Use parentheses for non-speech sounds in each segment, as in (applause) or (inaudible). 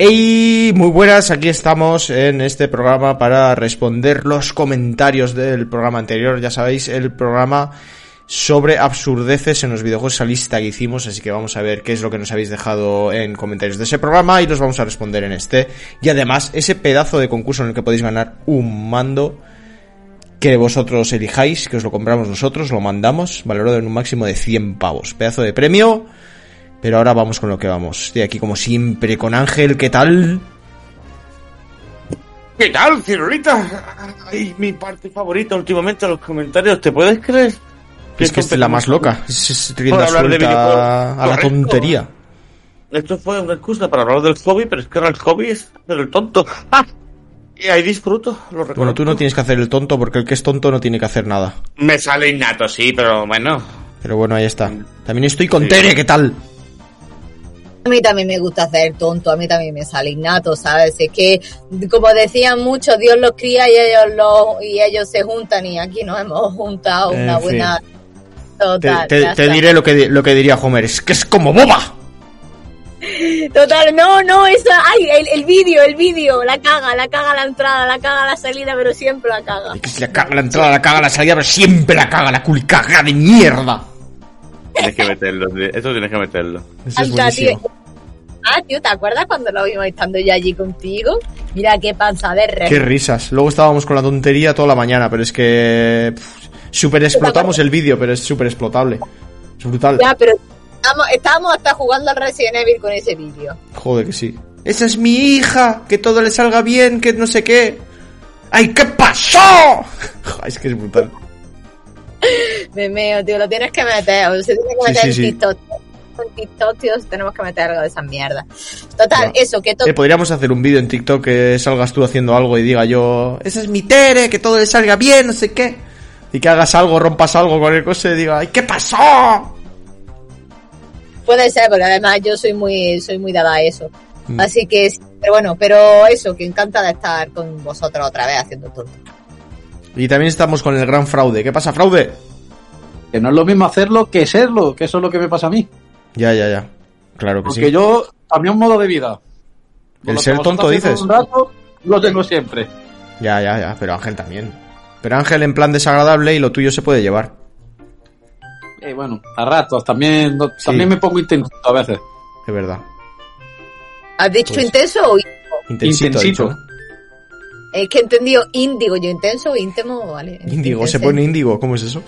Hey, muy buenas, aquí estamos en este programa para responder los comentarios del programa anterior, ya sabéis, el programa sobre absurdeces en los videojuegos, esa lista que hicimos, así que vamos a ver qué es lo que nos habéis dejado en comentarios de ese programa y los vamos a responder en este. Y además, ese pedazo de concurso en el que podéis ganar un mando que vosotros elijáis, que os lo compramos nosotros, lo mandamos, valorado en un máximo de 100 pavos. Pedazo de premio pero ahora vamos con lo que vamos. Estoy aquí como siempre con Ángel, ¿qué tal? ¿Qué tal, Cirulita? Ay, mi parte favorita últimamente los comentarios, ¿te puedes creer? Es que es la más loca, es, es rienda suelta a la tontería. Esto fue una excusa para hablar del hobby, pero es que ahora el hobby es el tonto. ¡Ah! Y ahí disfruto, lo. Bueno, tú no tienes que hacer el tonto porque el que es tonto no tiene que hacer nada. Me sale innato, sí, pero bueno. Pero bueno, ahí está. También estoy con Tere, ¿qué tal? A mí también me gusta hacer tonto, a mí también me sale innato, ¿sabes? Es que, como decían muchos, Dios los cría y ellos los, y ellos se juntan y aquí nos hemos juntado una fin. buena... Total, te- diré lo que, lo que diría Homer, es que es como boba. Total, no, no, eso, ay, el, el vídeo, el vídeo, la caga, la caga la entrada, la caga la salida, pero siempre la caga. Que se la caga la entrada, la caga la salida, pero siempre la caga la culicaga de mierda. Tienes que meterlo, tío. esto tienes que meterlo. Eso es buenísimo. tío. Ah, tío, ¿te acuerdas cuando lo vimos estando yo allí contigo? Mira qué panza de re. Qué risas. Luego estábamos con la tontería toda la mañana, pero es que... pff, Super explotamos el vídeo, pero es súper explotable. Es brutal. Ya, pero estábamos, estábamos hasta jugando al Resident Evil con ese vídeo. Joder que sí. Esa es mi hija, que todo le salga bien, que no sé qué. ¡Ay, qué pasó! (laughs) Es que es brutal. (laughs) Me meo, tío, lo tienes que meter. O se tiene que meter sí, en. TikTok. En TikTok, tío, tenemos que meter algo de esa mierda. Total, eso, que todo. Eh, podríamos hacer un vídeo en TikTok que salgas tú haciendo algo y diga yo, esa es mi Tere, que todo le salga bien, no sé qué. Y que hagas algo, rompas algo con el coche y diga, ¡ay, qué pasó! Puede ser, porque además yo soy muy, soy muy dada a eso. Mm. Así que, pero bueno, pero eso, que encanta de estar con vosotros otra vez haciendo tonto. Y también estamos con el gran fraude. ¿Qué pasa, fraude? Que no es lo mismo hacerlo que serlo, que eso es lo que me pasa a mí. Ya, ya, ya. Claro que Porque sí. yo cambié un modo de vida. ¿El ser tonto dices? Un rato, lo tengo siempre. Ya, ya, ya. Pero Ángel también. Pero Ángel en plan desagradable y lo tuyo se puede llevar. Eh, bueno, a ratos también, no- Sí. también me pongo intenso a veces. Es verdad. ¿Has dicho Pues- intenso o íntimo? Intensito, Intensito. Es que he entendido índigo, yo intenso o íntimo, vale. Índigo, se pone índigo. ¿Cómo es eso?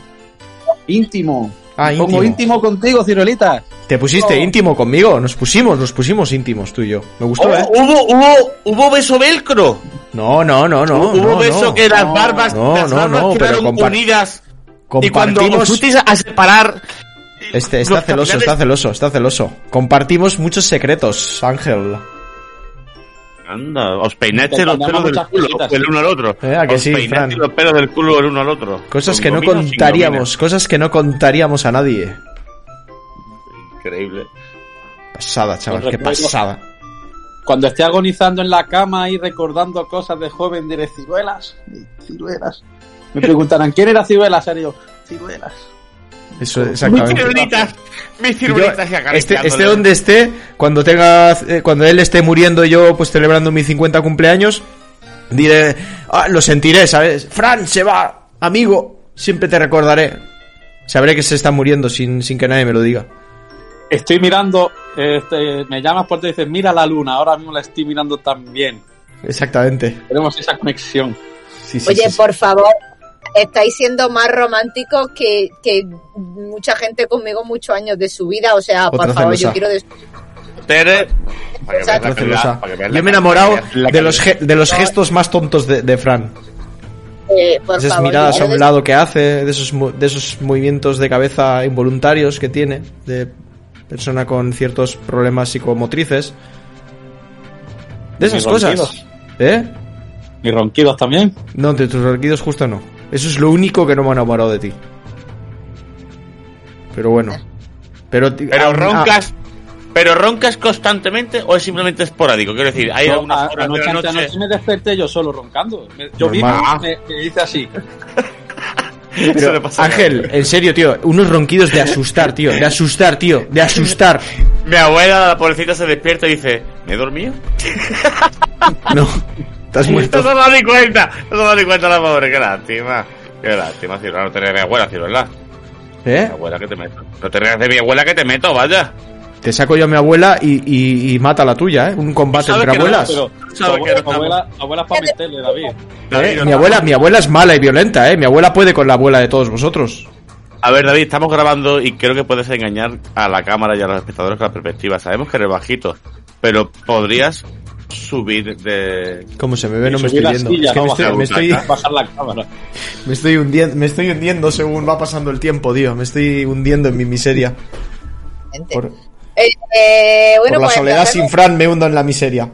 Íntimo. Ah, Me pongo íntimo. contigo, Cirolita. ¿Te pusiste Oh. íntimo conmigo? Nos pusimos, nos pusimos íntimos tú y yo. Me gustó, Oh, ¿eh? hubo, hubo, hubo beso velcro. No, no, no, no. hubo no, beso no. que las No, barbas, no, las no, barbas no, pero quedaron compar- unidas. Y cuando os Compartimos... fuisteis a separar. Este, está los celoso, está celoso, está celoso. Compartimos muchos secretos, Ángel. Anda, os peinaste los pelos del culo cositas. el uno al otro. Eh, ¿a que os sí, peinaste Fran? los pelos del culo el uno al otro. Cosas ¿Con que no contaríamos, cosas que no contaríamos a nadie. Increíble. Pasada, chaval, qué pasada. Cuando esté agonizando en la cama y recordando cosas de joven, diré ciruelas, ciruelas. Me preguntarán, ¿quién era ciruelas? Yo, ciruelas. Eso, Mis exactamente. ciruelitas, mis ciruelitas y este, acariciándole. este donde esté, cuando tenga, eh, cuando él esté muriendo yo pues celebrando mi 50 cumpleaños, diré, ah, lo sentiré, ¿sabes? Fran, se va, amigo, siempre te recordaré. Sabré que se está muriendo sin, sin que nadie me lo diga. Estoy mirando, este, me llamas porque dices, mira la luna, ahora mismo la estoy mirando también. Exactamente. Tenemos esa conexión. Sí, sí, Oye, sí, sí. por favor, estáis siendo más románticos que, que mucha gente conmigo muchos años de su vida. O sea, por favor, celosa. yo quiero... des- Tere, para que Otra calidad, para Yo me he enamorado calidad, de los, de los gestos más tontos de, de Fran. eh, por Esas favor, miradas a un lado que hace, de esos, de esos movimientos de cabeza involuntarios que tiene, de persona con ciertos problemas psicomotrices. De esas cosas. ronquidos. ¿Eh? Mis ronquidos también. No, de tus ronquidos justo no. Eso es lo único que no me ha enamorado de ti. Pero bueno. Pero, Pero ah, roncas, pero roncas constantemente o es simplemente esporádico. Quiero decir, hay Yo, algunas de anoche, la anoche noche. me desperté yo solo roncando. Me- Yo vi me, me hice así. (laughs) Pero, Ángel, en serio, tío, unos ronquidos de asustar, tío, de asustar, tío, de asustar. Mi abuela, la pobrecita, se despierta y dice, ¿me he dormido? No, (laughs) te has No muerto. se ha dado ni cuenta, no se ha dado ni cuenta la pobre, qué lástima. Qué lástima, si no te rías mi abuela, si ¿verdad? Mi ¿Eh? abuela que te meto. No te rías de mi abuela que te meto, vaya. Te saco yo a mi abuela y, y, y mata a la tuya, ¿eh? Un combate entre no, abuelas. Pero que no tu abuela, tu abuela es para meterle, David. ¿Eh? David, Mi no. abuela, mi abuela es mala y violenta, ¿eh? Mi abuela puede con la abuela de todos vosotros. A ver, David, estamos grabando y creo que puedes engañar a la cámara y a los espectadores con la perspectiva. Sabemos que eres bajito, pero podrías subir de... Como se me ve, no me estoy la viendo. silla, Es que no me estoy, me la estoy, butaca, bajar la cámara. me estoy hundiendo, me estoy hundiendo según va pasando el tiempo, tío. Me estoy hundiendo en mi miseria. Por, Eh, eh, bueno, por la pues soledad sin. Fran me hundo en la miseria.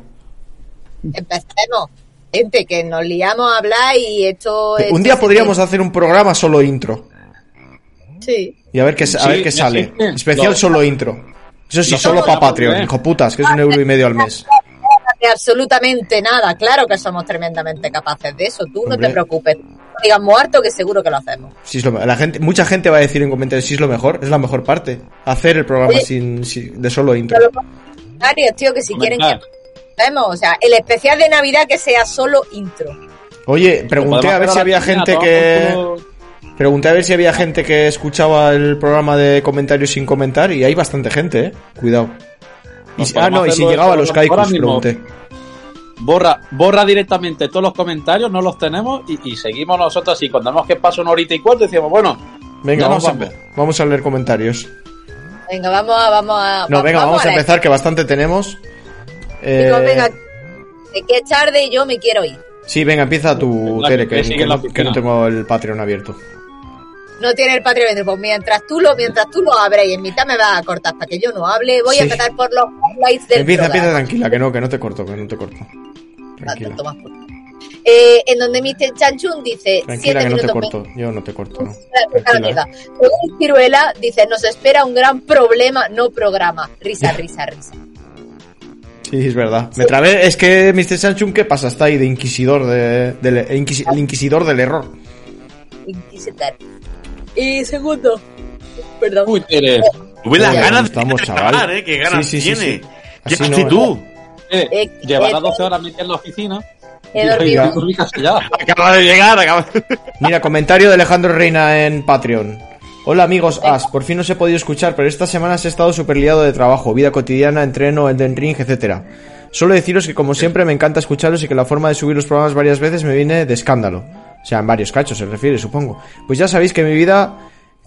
Empecemos. Gente, que nos liamos a hablar y esto... Un día podríamos hacer un programa solo intro. Sí. Y a ver qué, a Sí, ver qué ya sale. Especial solo intro. Eso sí, solo para Patreon, hijo putas, que es un euro y medio al mes. De absolutamente nada. Claro que somos tremendamente capaces de eso. Tú no te preocupes. Digas muerto que seguro que lo hacemos. Si es lo- la gente, mucha gente va a decir en comentarios si es lo mejor, es la mejor parte. Hacer el programa Oye. sin, sin- de solo intro. Tío, que si quieren que hacemos, o sea, el especial de Navidad que sea solo intro. Oye, pregunté a ver si había gente que pregunté a ver si había gente que escuchaba el programa de comentarios sin comentar y hay bastante gente, eh. Cuidado. Y si- ah, no, y si llegaba a los kaikus, pregunté. Borra, borra directamente todos los comentarios, no los tenemos y, y seguimos nosotros así. Cuando vemos que pasa una horita y cuarto, decimos, bueno, Venga, vamos, a, vamos. a leer comentarios. Venga, vamos a, vamos a. No, va- venga, vamos a empezar, que bastante tenemos. Eh, Chicos, venga, que es tarde y yo me quiero ir. Sí, venga, empieza tu Venga, Tere, que que, no tengo el Patreon abierto. No tiene el Patreon, pues mientras tú lo, mientras tú lo abres y en mitad me vas a cortar para que yo no hable, voy Sí. a empezar por los highlights del Empieza, empieza tranquila, que no, que no te corto, que no te corto. Tranquila. Eh, en donde Mr. Chanchun dice Tranquila, 7 que no te corto. Yo no te corto, no. Amiga. Según Ciruela, dice, nos espera un gran problema, no programa. Risa, (laughs) risa, risa. Sí, es verdad. Me trabé, es que Mr. Sanchun, ¿qué pasa? Está ahí de inquisidor, de, del- inquisi- el inquisidor del error. Inquisitar. Y segundo, perdón. uy, Tere, Tuve las ganas de estamos, chaval. ¿eh? ¿Qué ganas Sí, sí, sí, tiene? sí. ¿Qué Así no, actitud? Tere, Eh, llevará eh, 12 horas metida en la oficina. He dormido. ya. Acaba de llegar, acaba (laughs) Mira, comentario de Alejandro Reina en Patreon. Hola amigos As, por fin os he podido escuchar, pero estas semanas he estado súper liado de trabajo, vida cotidiana, entreno, Elden Ring, etcétera. Solo deciros que como siempre me encanta escucharos y que la forma de subir los programas varias veces me viene de escándalo. O sea, en varios cachos se refiere, supongo. Pues ya sabéis que mi vida,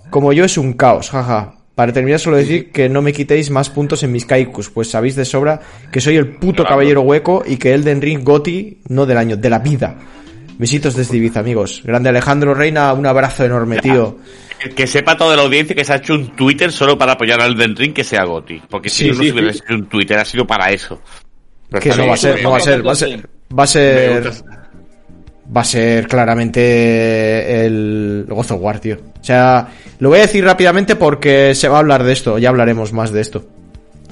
como yo, es un caos, jaja. Para terminar, solo decir que no me quitéis más puntos en mis kaikus, pues sabéis de sobra que soy el puto Claro. caballero hueco y que Elden Ring Goti, no del año, de la vida. Besitos desde Ibiza, amigos. Grande Alejandro Reina, un abrazo enorme, tío. Que, sepa toda la audiencia que se ha hecho un Twitter solo para apoyar al Den Ring que sea Goti. Porque si Sí, no, sí, se hubiera sí. hecho un Twitter, ha sido para eso. Pero Que no va a ser, no va a ser, va a ser, va a ser. Va a ser claramente el God of War, tío. O sea, lo voy a decir rápidamente porque se va a hablar de esto, ya hablaremos más de esto.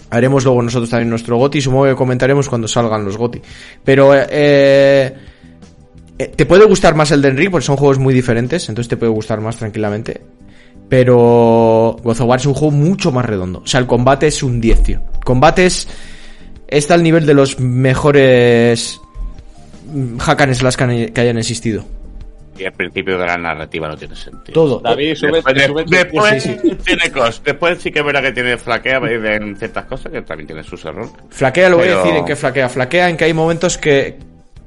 Haremos luego nosotros también nuestro GOTI, supongo que comentaremos cuando salgan los GOTI. Pero, eh, eh, te puede gustar más el Ring porque son juegos muy diferentes, entonces te puede gustar más tranquilamente. Pero God of War es un juego mucho más redondo. O sea, el combate es un 10, tío. Combate es, está al nivel de los mejores hack and slash que hayan existido. Y al principio de la narrativa no tiene sentido. Todo. David, sube, Después, sube- después sí, tiene cosas. Después sí que es verdad que tiene flaquea en ciertas cosas que también tiene sus errores. Flaquea, lo voy a decir en que flaquea. Flaquea en que hay momentos que,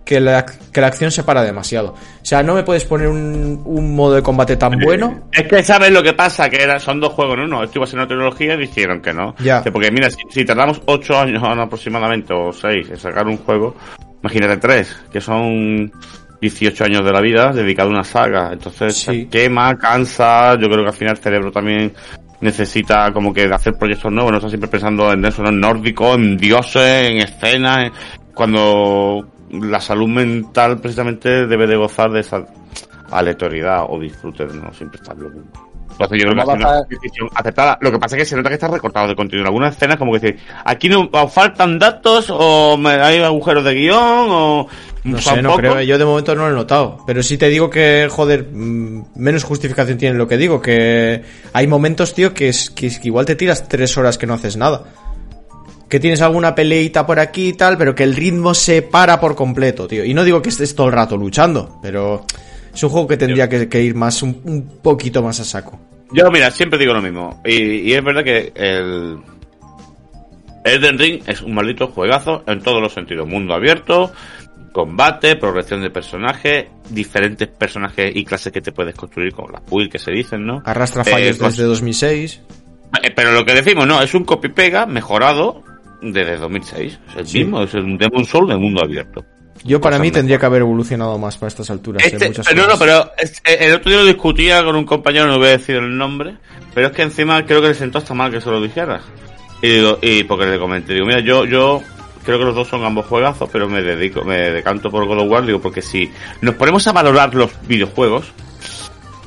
que, la, que la acción se para demasiado. O sea, no me puedes poner un, un modo de combate tan bueno. Es que sabes lo que pasa, que era, son dos juegos en uno. Esto iba a ser una trilogía y dijeron que no. Ya. Que Porque mira, si, si tardamos ocho años aproximadamente, o seis, en sacar un juego, imagínate tres, que son 18 años de la vida dedicado a una saga. Entonces, Sí. quema, cansa, yo creo que al final el cerebro también necesita como que hacer proyectos nuevos, no está siempre pensando en eso, en nórdico, en dioses, en escenas, en- cuando la salud mental precisamente debe de gozar de esa aleatoriedad o disfrute de no siempre estar lo mismo. Entonces yo creo que ha ¿Cómo sido vas una decisión aceptada. Lo que pasa es que se nota que está recortado de contenido. En algunas escenas como que dice, aquí no faltan datos o me- hay agujeros de guion o... No sé, no creo, yo de momento no lo he notado. Pero sí te digo que, joder, mm, menos justificación tiene lo que digo. Que hay momentos, tío, que, es, que, es que igual te tiras tres horas que no haces nada. Que tienes alguna peleita por aquí y tal, pero que el ritmo se para por completo, tío. Y no digo que estés todo el rato luchando, pero es un juego que tendría que, que ir más, un, un poquito más a saco. Yo, mira, siempre digo lo mismo. Y, y es verdad que el... Elden Ring es un maldito juegazo en todos los sentidos. Mundo abierto, combate, progresión de personaje, diferentes personajes y clases que te puedes construir, como las build que se dicen, ¿no? Arrastra Eh, fallos pues- desde 2006. Eh, Pero lo que decimos, no, es un copy-pega mejorado desde 2006. Es el Sí. mismo, es un Demon Soul de mundo abierto. Yo para mí mejor. tendría que haber evolucionado más para estas alturas. en Este, no, no, pero eh, el otro día lo discutía con un compañero, no voy a decir el nombre, pero es que encima creo que le sentó hasta mal que se lo dijera. Y digo, y porque le comenté, digo, mira, yo, yo creo que los dos son ambos juegazos, pero me dedico, me decanto por God of War, digo, porque si nos ponemos a valorar los videojuegos,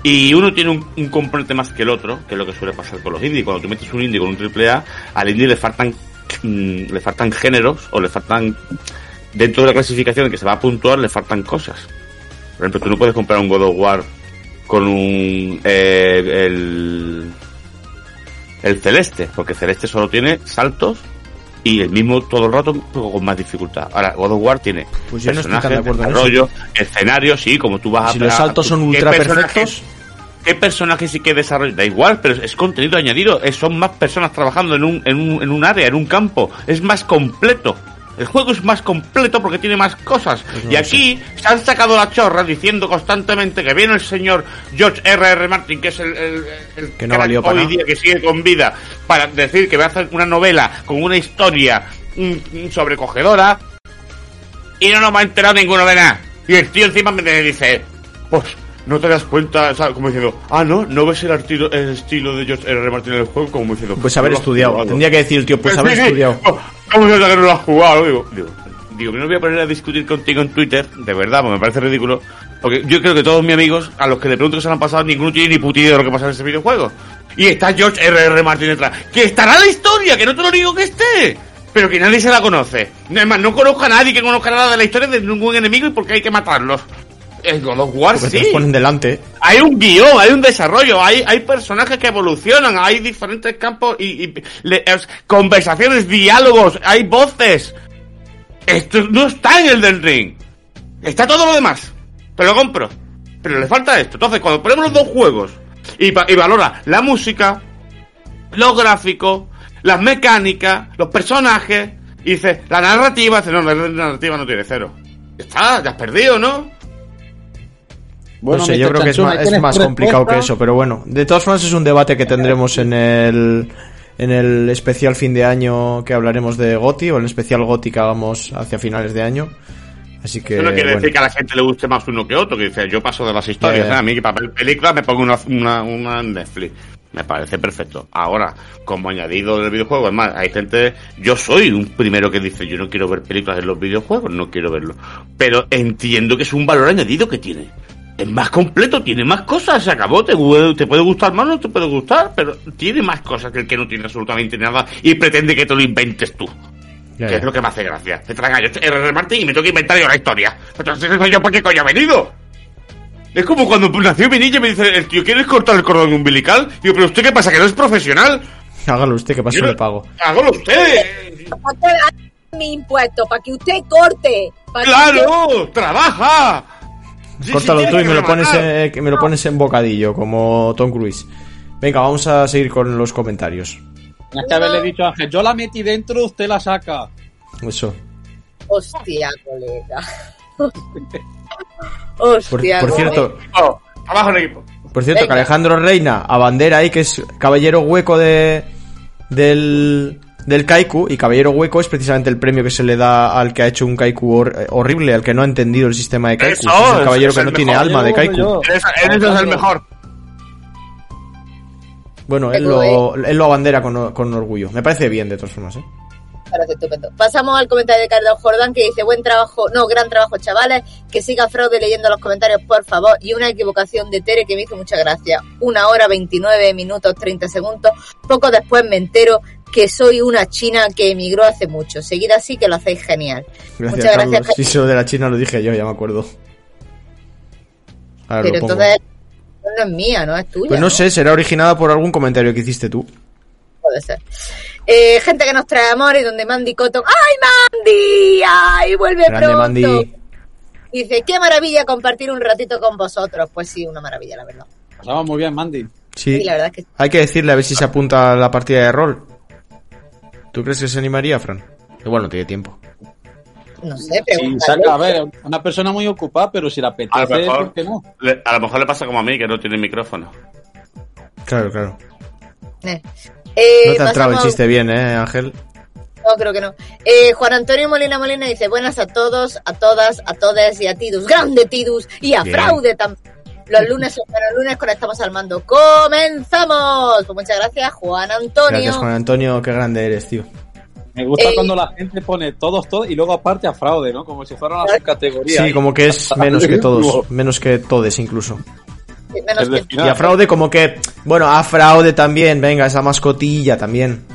y uno tiene un, un componente más que el otro, que es lo que suele pasar con los indie, cuando tú metes un indie con un triple A, al indie le faltan, mm, le faltan géneros, o le faltan, dentro de la clasificación que se va a puntuar, le faltan cosas. Por ejemplo, tú no puedes comprar un God of War con un eh, el el celeste, porque celeste solo tiene saltos y el mismo todo el rato con más dificultad. Ahora God of War tiene Pues yo no estoy tan personajes, de desarrollo, escenarios, sí, como tú vas Si a los saltos son ¿qué ultra personajes- perfectos, ¿Qué personajes sí que desarrollo? Da igual, pero es contenido añadido. Son más personas trabajando en un, en, un, en un área, en un campo. Es más completo. El juego es más completo porque tiene más cosas. Pues no y aquí se han sacado la chorra diciendo constantemente que viene el señor George R.R. R. Martin, que es el, el, el Que no valió para hoy nada. día que sigue con vida, para decir que va a hacer una novela con una historia mm, mm, sobrecogedora y no nos va a enterar ninguno de nada. Y el tío encima me dice, pues no te das cuenta, o sea, como diciendo, ah, no, no ves el, artilo- el estilo de George R. R. Martin en el juego, como diciendo, pues haber no estudiado. jugado". Tendría que decir el tío, pues Sí, haber sí, estudiado. ¿Cómo que no lo has jugado? Digo, digo, digo, que no voy a poner a discutir contigo en Twitter, de verdad, porque me parece ridículo. Porque yo creo que todos mis amigos, a los que le pregunto que se han pasado, ninguno tiene ni puta idea de lo que pasa en ese videojuego. Y está George R.R. R. Martin detrás. ¡Que estará la historia! ¡Que no te lo digo que esté! Pero que nadie se la conoce. Es más, no conozco a nadie que conozca nada de la historia de ningún enemigo y por qué hay que matarlos. El God of War Porque te sí. los ponen delante. Hay un guion, hay un desarrollo, hay, hay personajes que evolucionan, hay diferentes campos y, y le- es- conversaciones, diálogos, hay voces. Esto no está en el del ring. Está todo lo demás. Te lo compro. Pero le falta esto. Entonces, cuando ponemos los dos juegos y, y valora la música, los gráficos, las mecánicas, los personajes, y dice, la narrativa, dice, no, la narrativa no tiene cero. Está, ya has perdido, ¿no? No sé, yo creo que es más, es ¿tienes más complicado que eso, pero bueno. De todas formas es un debate que tendremos en el en el especial fin de año que hablaremos de Goti o en el especial Goti que hagamos hacia finales de año. Así que Eso no quiere bueno. decir que a la gente le guste más uno que otro, que dice, yo paso de las historias. ¿eh? a mí que para ver películas me pongo una, una, una en Netflix. Me parece perfecto. Ahora, como añadido del videojuego, es más, hay gente, yo soy un primero que dice, yo no quiero ver películas en los videojuegos, no quiero verlo. Pero entiendo que es un valor añadido que tiene. Es más completo, tiene más cosas, se acabó, te, te puede gustar más, no te puede gustar, pero tiene más cosas que el que no tiene absolutamente nada y pretende que te lo inventes tú. Ya, que es lo que me hace gracia. Se traga yo R.R. Martin y me tengo que inventar yo la historia. Entonces, ¿yo por qué coño he venido? Es como cuando nació mi niña y me dice, el tío, ¿quieres cortar el cordón umbilical? Digo, pero ¿usted qué pasa? ¿Que no es profesional? Hágalo usted, que paso Yo le pago. Hágalo usted. ¿Para qué hace mi impuesto? Para que usted corte. ¡Claro! ¡Trabaja! Sí, sí, Córtalo tiene tú y me lo pones en, que me lo pones en bocadillo, como Tom Cruise. Venga, vamos a seguir con los comentarios. Tienes que haberle dicho a Ángel, yo la metí dentro, usted la saca. Eso. Hostia, colega. (laughs) Por, Hostia, por colega. cierto, Oh, trabajo en equipo. por cierto, que. Alejandro Reina, a bandera ahí, que es caballero hueco de del del Kaiku, y caballero hueco es precisamente el premio que se le da al que ha hecho un Kaiku hor- eh, horrible, al que no ha entendido el sistema de Kaiku. Eso, es el caballero es que no tiene alma de Kaiku. eso es el mejor. Bueno, él lo, él lo abandera con, con orgullo. Me parece bien, de todas formas, ¿eh? parece estupendo. Pasamos al comentario de Carlos Jordán que dice, buen trabajo, no, gran trabajo chavales, que siga Fraude leyendo los comentarios por favor y una equivocación de Tere que me hizo mucha gracia. Una hora 29 minutos 30 segundos. Poco después me entero que soy una china que emigró hace mucho. Seguid así que lo hacéis genial. Gracias, Muchas Carlos. gracias. Sí, eso de la China lo dije yo, ya me acuerdo. Ahora Pero entonces no es mía, no es tuya. Pues no sé, será originada por algún comentario que hiciste tú. Puede ser. Eh, gente que nos trae amor y donde Mandy Cotton. ¡Ay, Mandy! ¡Ay, vuelve Grande pronto! Mandy. Dice, qué maravilla compartir un ratito con vosotros. Pues sí, una maravilla, la verdad. Pasamos muy bien, Mandy. Sí. Sí, la verdad es que Hay que decirle a ver si se apunta a la partida de rol. ¿Tú crees que se animaría, Fran? Igual no tiene tiempo. no sé, Sí, saca, a ver, una persona muy ocupada, pero si la A lo apetece, mejor, ¿por qué no? le, a lo mejor le pasa como a mí, que no tiene micrófono. Claro, claro. Eh. Eh, No te ha entrado el chiste bien, ¿eh, Ángel? No, creo que no. Eh, Juan Antonio Molina Molina dice, buenas a todos, a todas, a todas y a Tidus. Grande Tidus y a Bien. Fraude también. Los lunes son buenos lunes, conectamos al mando. ¡Comenzamos! Pues muchas gracias, Juan Antonio. Gracias, Juan Antonio, qué grande eres, tío. Me gusta Eh, cuando la gente pone todos, todos y luego aparte a fraude, ¿no? Como si fuera una subcategoría. Sí, como que es (laughs) menos que todos, menos que todes incluso. Menos que- Y a fraude como que, bueno, a fraude también, venga, esa mascotilla también.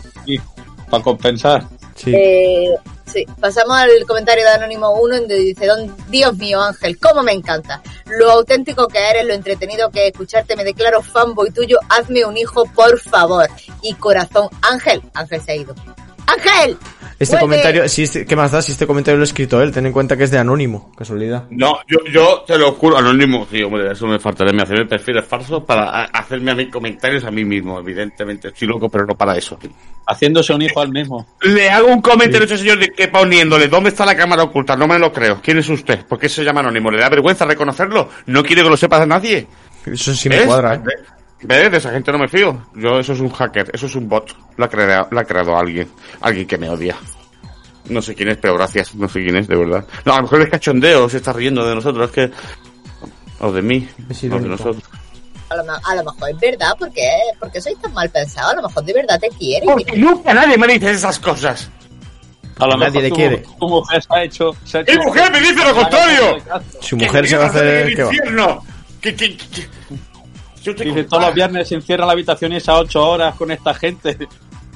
para compensar. Sí. Eh, sí, pasamos al comentario de Anónimo 1 donde dice, "Don- Dios mío Ángel, cómo me encanta. Lo auténtico que eres, lo entretenido que es escucharte, me declaro fanboy tuyo, hazme un hijo, por favor. Y corazón, Ángel, Ángel se ha ido. Ángel. Este vuelve. comentario, si este, ¿qué más da si este comentario lo ha escrito él? Ten en cuenta que es de anónimo, casualidad. No, yo, yo te lo juro, anónimo, sí, hombre, eso me faltaría, me hacerme perfiles falsos para hacerme a mí comentarios a mí mismo, evidentemente, estoy loco, pero no para eso. Haciéndose un hijo al mismo. Le hago un comentario a ese señor de que poniéndole, ¿dónde está la cámara oculta? No me lo creo. ¿Quién es usted? ¿Por qué se llama anónimo? ¿Le da vergüenza reconocerlo? ¿No quiere que lo sepa nadie? Eso sí me ¿Ves? cuadra, ¿eh? Ve- ¿Ves? De esa gente no me fío. Yo, eso es un hacker, eso es un bot. Lo ha creado, lo ha creado alguien. Alguien que me odia. No sé quién es, pero gracias. No sé quién es, de verdad. No, a lo mejor es cachondeo, se está riendo de nosotros. Es que... O de mí. O de nosotros. A lo, ma- a lo mejor es verdad, porque porque sois tan mal pensados, a lo mejor de verdad te quiere. Porque nunca nadie me dice esas cosas. A lo Nadie mejor le tu, quiere. tu mujer se ha hecho. Se ha hecho ¡Mi mujer me dice lo contrario! Su mujer se va a hacer... el ¿qué va? infierno. Que, que, que- Yo te Dice, todos los viernes se encierra en la habitación y esas ocho horas con esta gente. (laughs)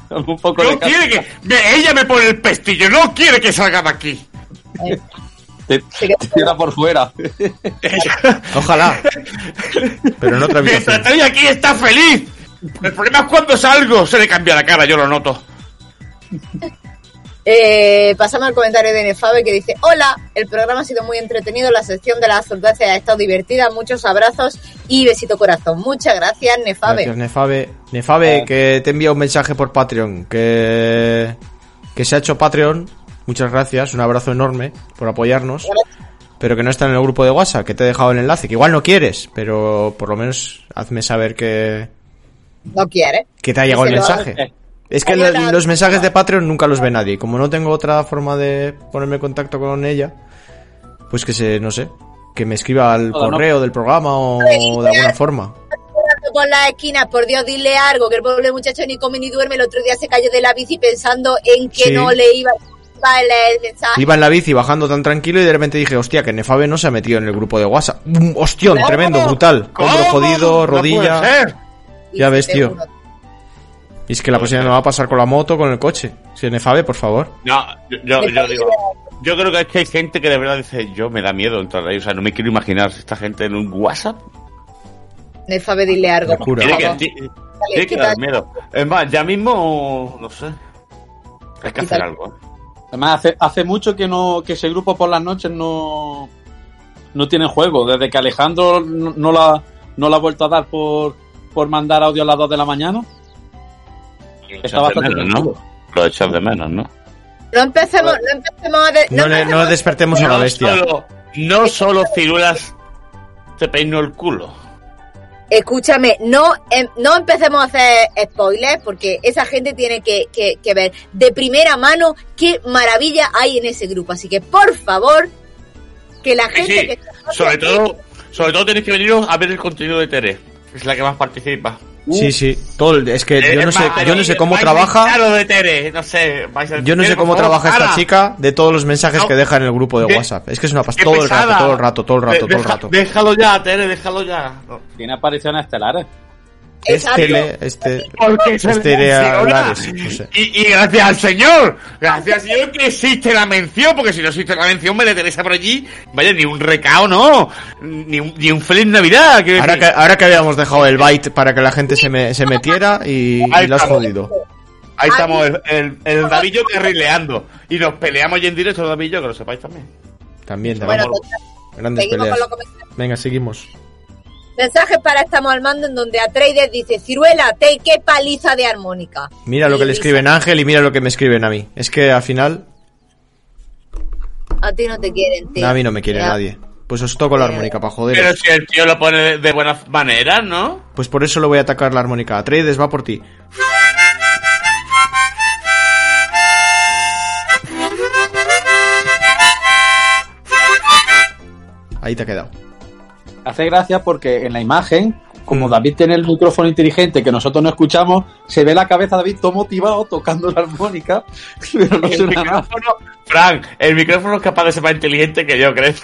Con un poco de No quiere que... me- ella me pone el pestillo, no quiere que salga de aquí. Te, te tira por fuera. (laughs) Ojalá. Pero en otra Mientras estoy aquí está feliz. El problema es cuando salgo, se le cambia la cara, yo lo noto. Eh, pasamos al comentario de Nefabe que dice, hola, el programa ha sido muy entretenido, la sección de las absurdeces ha estado divertida, muchos abrazos y besito corazón. Muchas gracias, Nefabe. Gracias, Nefabe. Nefabe, que te envía un mensaje por Patreon. Que, que se ha hecho Patreon. Muchas gracias. Un abrazo enorme por apoyarnos. Pero que no está en el grupo de WhatsApp. Que te he dejado el enlace. Que igual no quieres. Pero por lo menos hazme saber que, No quiere. que te ha llegado el mensaje. Es que los mensajes de Patreon nunca los ve nadie. Como no tengo otra forma de ponerme en contacto con ella, pues que se, no sé, que me escriba al Todo, ¿no? correo del programa o de alguna forma. Por las esquinas, por Dios, dile algo, que el pobre muchacho ni come ni duerme. El otro día se cayó de la bici pensando en que Sí. no le iba a el mensaje. Iba en la bici bajando tan tranquilo y de repente dije, hostia, que Nefabe no se ha metido en el grupo de WhatsApp. ¡Bum! ¡Hostión! ¿Cómo? Tremendo, brutal. Hombro jodido, No rodilla. puede ser. Y ya ves, tío. uno. Y es que la próxima me va a pasar con la moto, con el coche. Si Nefabe, por favor. No, yo, yo, yo digo, yo creo que es que hay gente que de verdad dice, yo me da miedo entrar ahí, o sea, no me quiero imaginar esta gente en un WhatsApp. Nefabe, dile algo. Locura. Tiene que, tiene dar miedo. Es más, ya mismo, no sé, hay que hacer algo. Además, hace, hace mucho que no que ese grupo por las noches no, no tiene juego. Desde que Alejandro no, no la, no la ha vuelto a dar por, por mandar audio a las 2 de la mañana. Lo Está echas de bastante menos, ¿no? Lo echas de menos, ¿no? No empecemos, no empecemos a... de- No, le- no despertemos a la bestia. Solo, no solo ciruelas te peino el culo. Escúchame, no, em- no empecemos a hacer spoilers porque esa gente tiene que, que- que ver de primera mano qué maravilla hay en ese grupo. Así que, por favor, que la gente sí. que está Sobre todo, sobre todo tenéis que veniros a ver el contenido de Tere, que es la que más participa. Sí, sí. Todo el- es que yo no sé, yo no sé cómo trabaja. Claro de Tere, no sé. vais a Yo no sé cómo trabaja esta chica de todos los mensajes No. que deja en el grupo de WhatsApp. Es que es una pas Qué todo el rato, todo el rato, todo el rato, De- todo el rato. Déjalo ya, Tere, déjalo ya. No. Tiene apariciones estelares. Este, este, Porque este le era menciona. Lares, no sé. y, y gracias al señor, gracias al señor que existe la mención, porque si no existe la mención, María Teresa por allí, vaya, ni un recao, no, ni un, ni un feliz Navidad. Ahora que, decir. ahora que habíamos dejado el byte para que la gente se, me, se metiera y, y Ahí lo has estamos. jodido. Ahí estamos, el, el, el David y yo carrileando, y nos peleamos ya en directo, yo, que lo sepáis también. También, también. Bueno, total, Grandes seguimos peleas. Venga, seguimos. Mensajes para Estamos al Mando en donde Atreides dice, Ciruela, te qué paliza de armónica. Mira lo que le escriben a Ángel y mira lo que me escriben a mí. Es que al final, A ti no te quieren, tío. a mí no me quiere Ya. nadie. Pues os toco la armónica para Pero joder. si el tío lo pone de, de buena manera, ¿no? Pues por eso le voy a atacar la armónica. Atreides va por ti. Ahí te ha quedado. Hace gracia porque en la imagen, como Mm. David tiene el micrófono inteligente que nosotros no escuchamos, se ve la cabeza de David todo motivado tocando la armónica, (laughs) pero no El suena nada. micrófono, Frank, el micrófono es capaz de ser más inteligente que yo, ¿crees?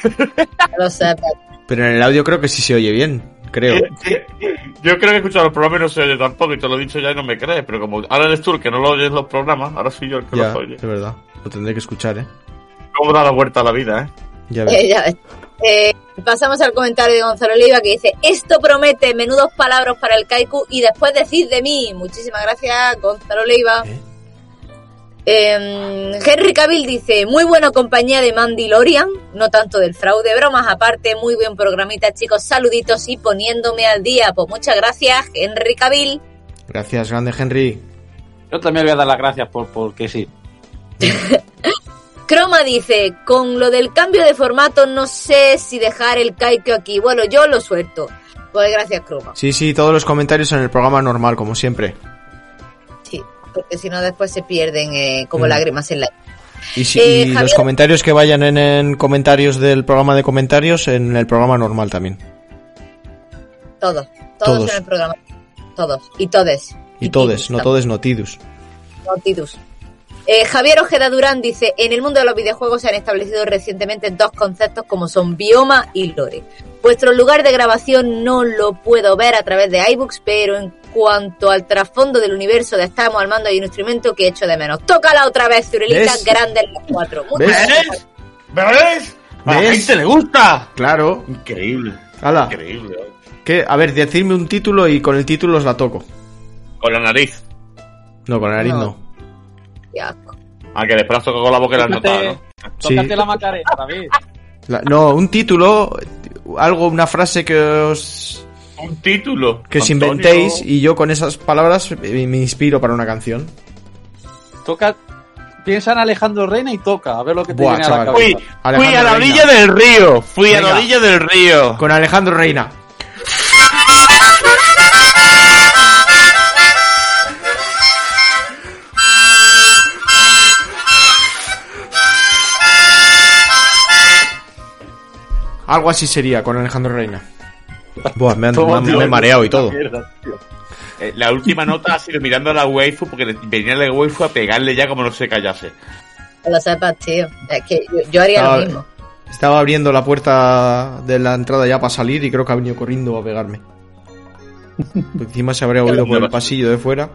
Lo sepas. Pero en el audio creo que sí se oye bien. Creo. Yo creo que he escuchado los programas y no se oye tampoco, y te lo he dicho ya y no me crees, pero como ahora eres tú el que no lo oyes los programas, ahora soy yo el que Ya, los oye. de verdad. Lo tendré que escuchar, ¿eh? ¿Cómo da la vuelta a la vida, eh? Ya ves. Eh, ya ves. Eh, pasamos al comentario de Gonzalo Oliva que dice, esto promete menudos palabras para el Kaiku y después decid de mí. Muchísimas gracias, Gonzalo Oliva. ¿Eh? Eh, Henry Cavill dice, muy buena compañía de Mandalorian, no tanto del fraude, bromas aparte, muy buen programita chicos, saluditos y poniéndome al día. Pues muchas gracias, Henry Cavill. Gracias, grande Henry. Yo también le voy a dar las gracias por porque sí. (laughs) Croma dice, con lo del cambio de formato no sé si dejar el Kaiku aquí. Bueno, yo lo suelto. Pues gracias, Croma. Sí, sí, todos los comentarios en el programa normal, como siempre. Sí, porque si no después se pierden eh, como Mm. lágrimas en la... Y, si, Eh, y los comentarios que vayan en, en comentarios del programa de comentarios, en el programa normal también. Todos, todos, Todos. en el programa. Todos. Y todes. Y todes, no todes, no tidus. Notidus. Eh, Javier Ojeda Durán dice, en el mundo de los videojuegos se han establecido recientemente dos conceptos como son bioma y lore. Vuestro lugar de grabación no lo puedo ver a través de iBooks, pero en cuanto al trasfondo del universo de Estamos al mando hay un instrumento que echo de menos. Tócala otra vez, Zurelita, grande en los cuatro. ¿Ves? ¿Ves? A la gente le gusta. Claro. Increíble. Hala. Increíble. ¿Qué? A ver, decidme un título y con el título os la toco. Con la nariz. No, con la nariz No. no. Qué asco. Aunque después toco con la boca y la Tócate, ¿no? Sí. tócate la macarena, David. La- no, un título, algo, una frase que os, Un título. que os inventéis y yo con esas palabras me me inspiro para una canción. Toca, piensa en Alejandro Reina y toca, a ver lo que te Buah, viene a la cabeza. Fui, fui a la Reina. orilla del río. Fui a la Venga. orilla del río. Con Alejandro Reina. Algo así sería con Alejandro Reina. Buah, me, han- me han- me he mareado y todo. Mierda. Eh, la última nota ha sido mirando a la waifu porque le- venía la waifu a pegarle ya como no se callase. Que lo sepas, tío. Es que yo, yo haría Ah, lo mismo. Estaba abriendo la puerta de la entrada ya para salir y creo que ha venido corriendo a pegarme. (laughs) Encima se habría oído por el pasillo de fuera.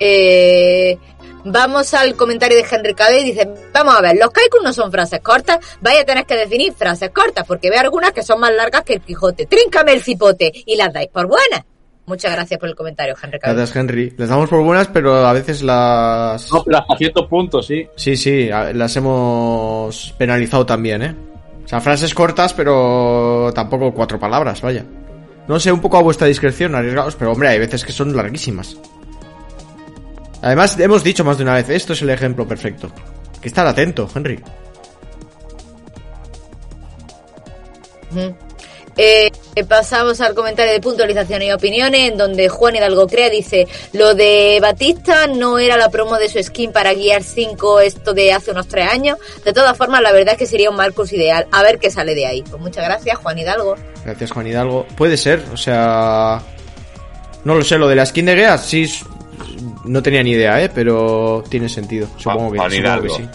Eh, vamos al comentario de Henry Cavill. Dice, vamos a ver, los kaikus no son frases cortas. Vaya a tener que definir frases cortas, porque veo algunas que son más largas que el Quijote. Tríncame el cipote y las dais por buenas. Muchas gracias por el comentario, Henry Cavill. Gracias, Henry. Les damos por buenas, pero a veces las... No, pero hasta ciertos puntos, sí. Sí, sí, las hemos penalizado también, ¿eh? O sea, frases cortas, pero tampoco cuatro palabras, vaya. No sé, un poco a vuestra discreción, arriesgados, pero hombre, hay veces que son larguísimas. Además, hemos dicho más de una vez, esto es el ejemplo perfecto. Que estar atento, Henry. Eh, pasamos al comentario de puntualización y opiniones, en donde Juan Hidalgo Crea dice, lo de Batista no era la promo de su skin para Gear 5, esto de hace unos tres años. De todas formas, la verdad es que sería un Marcus ideal. A ver qué sale de ahí. Pues muchas gracias, Juan Hidalgo. Gracias, Juan Hidalgo. Puede ser, o sea... No lo sé, lo de la skin de Gear, sí... No tenía ni idea, ¿eh? Pero tiene sentido. Supongo, que, Juan supongo que sí.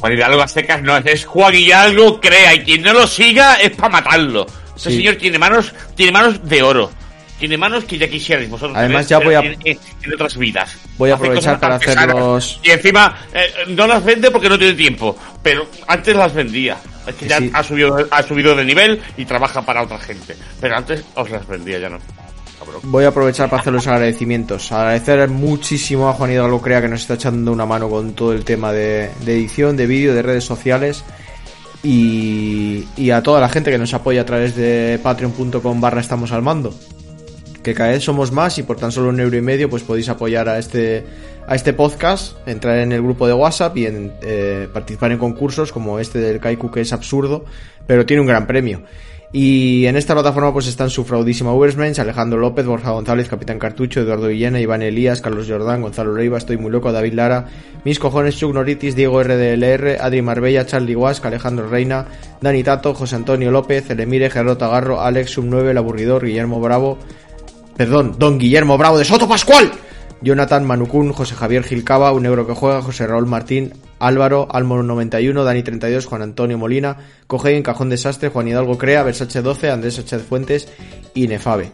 Juan Hidalgo a secas no es, es Juan Hidalgo crea y quien no lo siga es para matarlo. Ese Sí. señor tiene manos, tiene manos de oro. Tiene manos que ya quisierais vosotros. Además, ya voy a- En, en- en otras vidas. Voy a aprovechar para hacerlos- Y encima, eh, no las vende porque no tiene tiempo. Pero antes las vendía. Es que ya Sí. ha subido, ha subido de nivel y trabaja para otra gente. Pero antes os las vendía, ya no. Voy a aprovechar para hacer los agradecimientos. Agradecer muchísimo a Juan Hidalgo Crea que nos está echando una mano con todo el tema de, edición, de vídeo, de redes sociales. Y, y a toda la gente que nos apoya a través de patreon.com barra estamos al mando. Que cada vez somos más y por tan solo un euro y medio pues podéis apoyar a este, a este podcast, entrar en el grupo de WhatsApp y en, eh, participar en concursos como este del Kaiku que es absurdo, pero tiene un gran premio. Y en esta plataforma pues están su fraudísima Ubersmensch, Alejandro López, Borja González, Capitán Cartucho, Eduardo Villena, Iván Elías, Carlos Jordán, Gonzalo Leiva, Estoy Muy Loco, David Lara, Mis Cojones, Chuck Noritis, Diego RDLR, Adri Marbella, Charlie Huasca, Alejandro Reina, Dani Tato, José Antonio López, Elemire, Gerardo Tagarro, Alex Sub 9, El Aburridor, Guillermo Bravo, perdón, Don Guillermo Bravo de Soto Pascual, Jonathan Manucún, José Javier Gilcaba, Un Euro que Juega, José Raúl Martín, Álvaro, Almo 91, Dani 32, Juan Antonio Molina, Cogein, Cajón Desastre, Juan Hidalgo Crea, Versace 12, Andrés Sánchez Fuentes y Nefabe.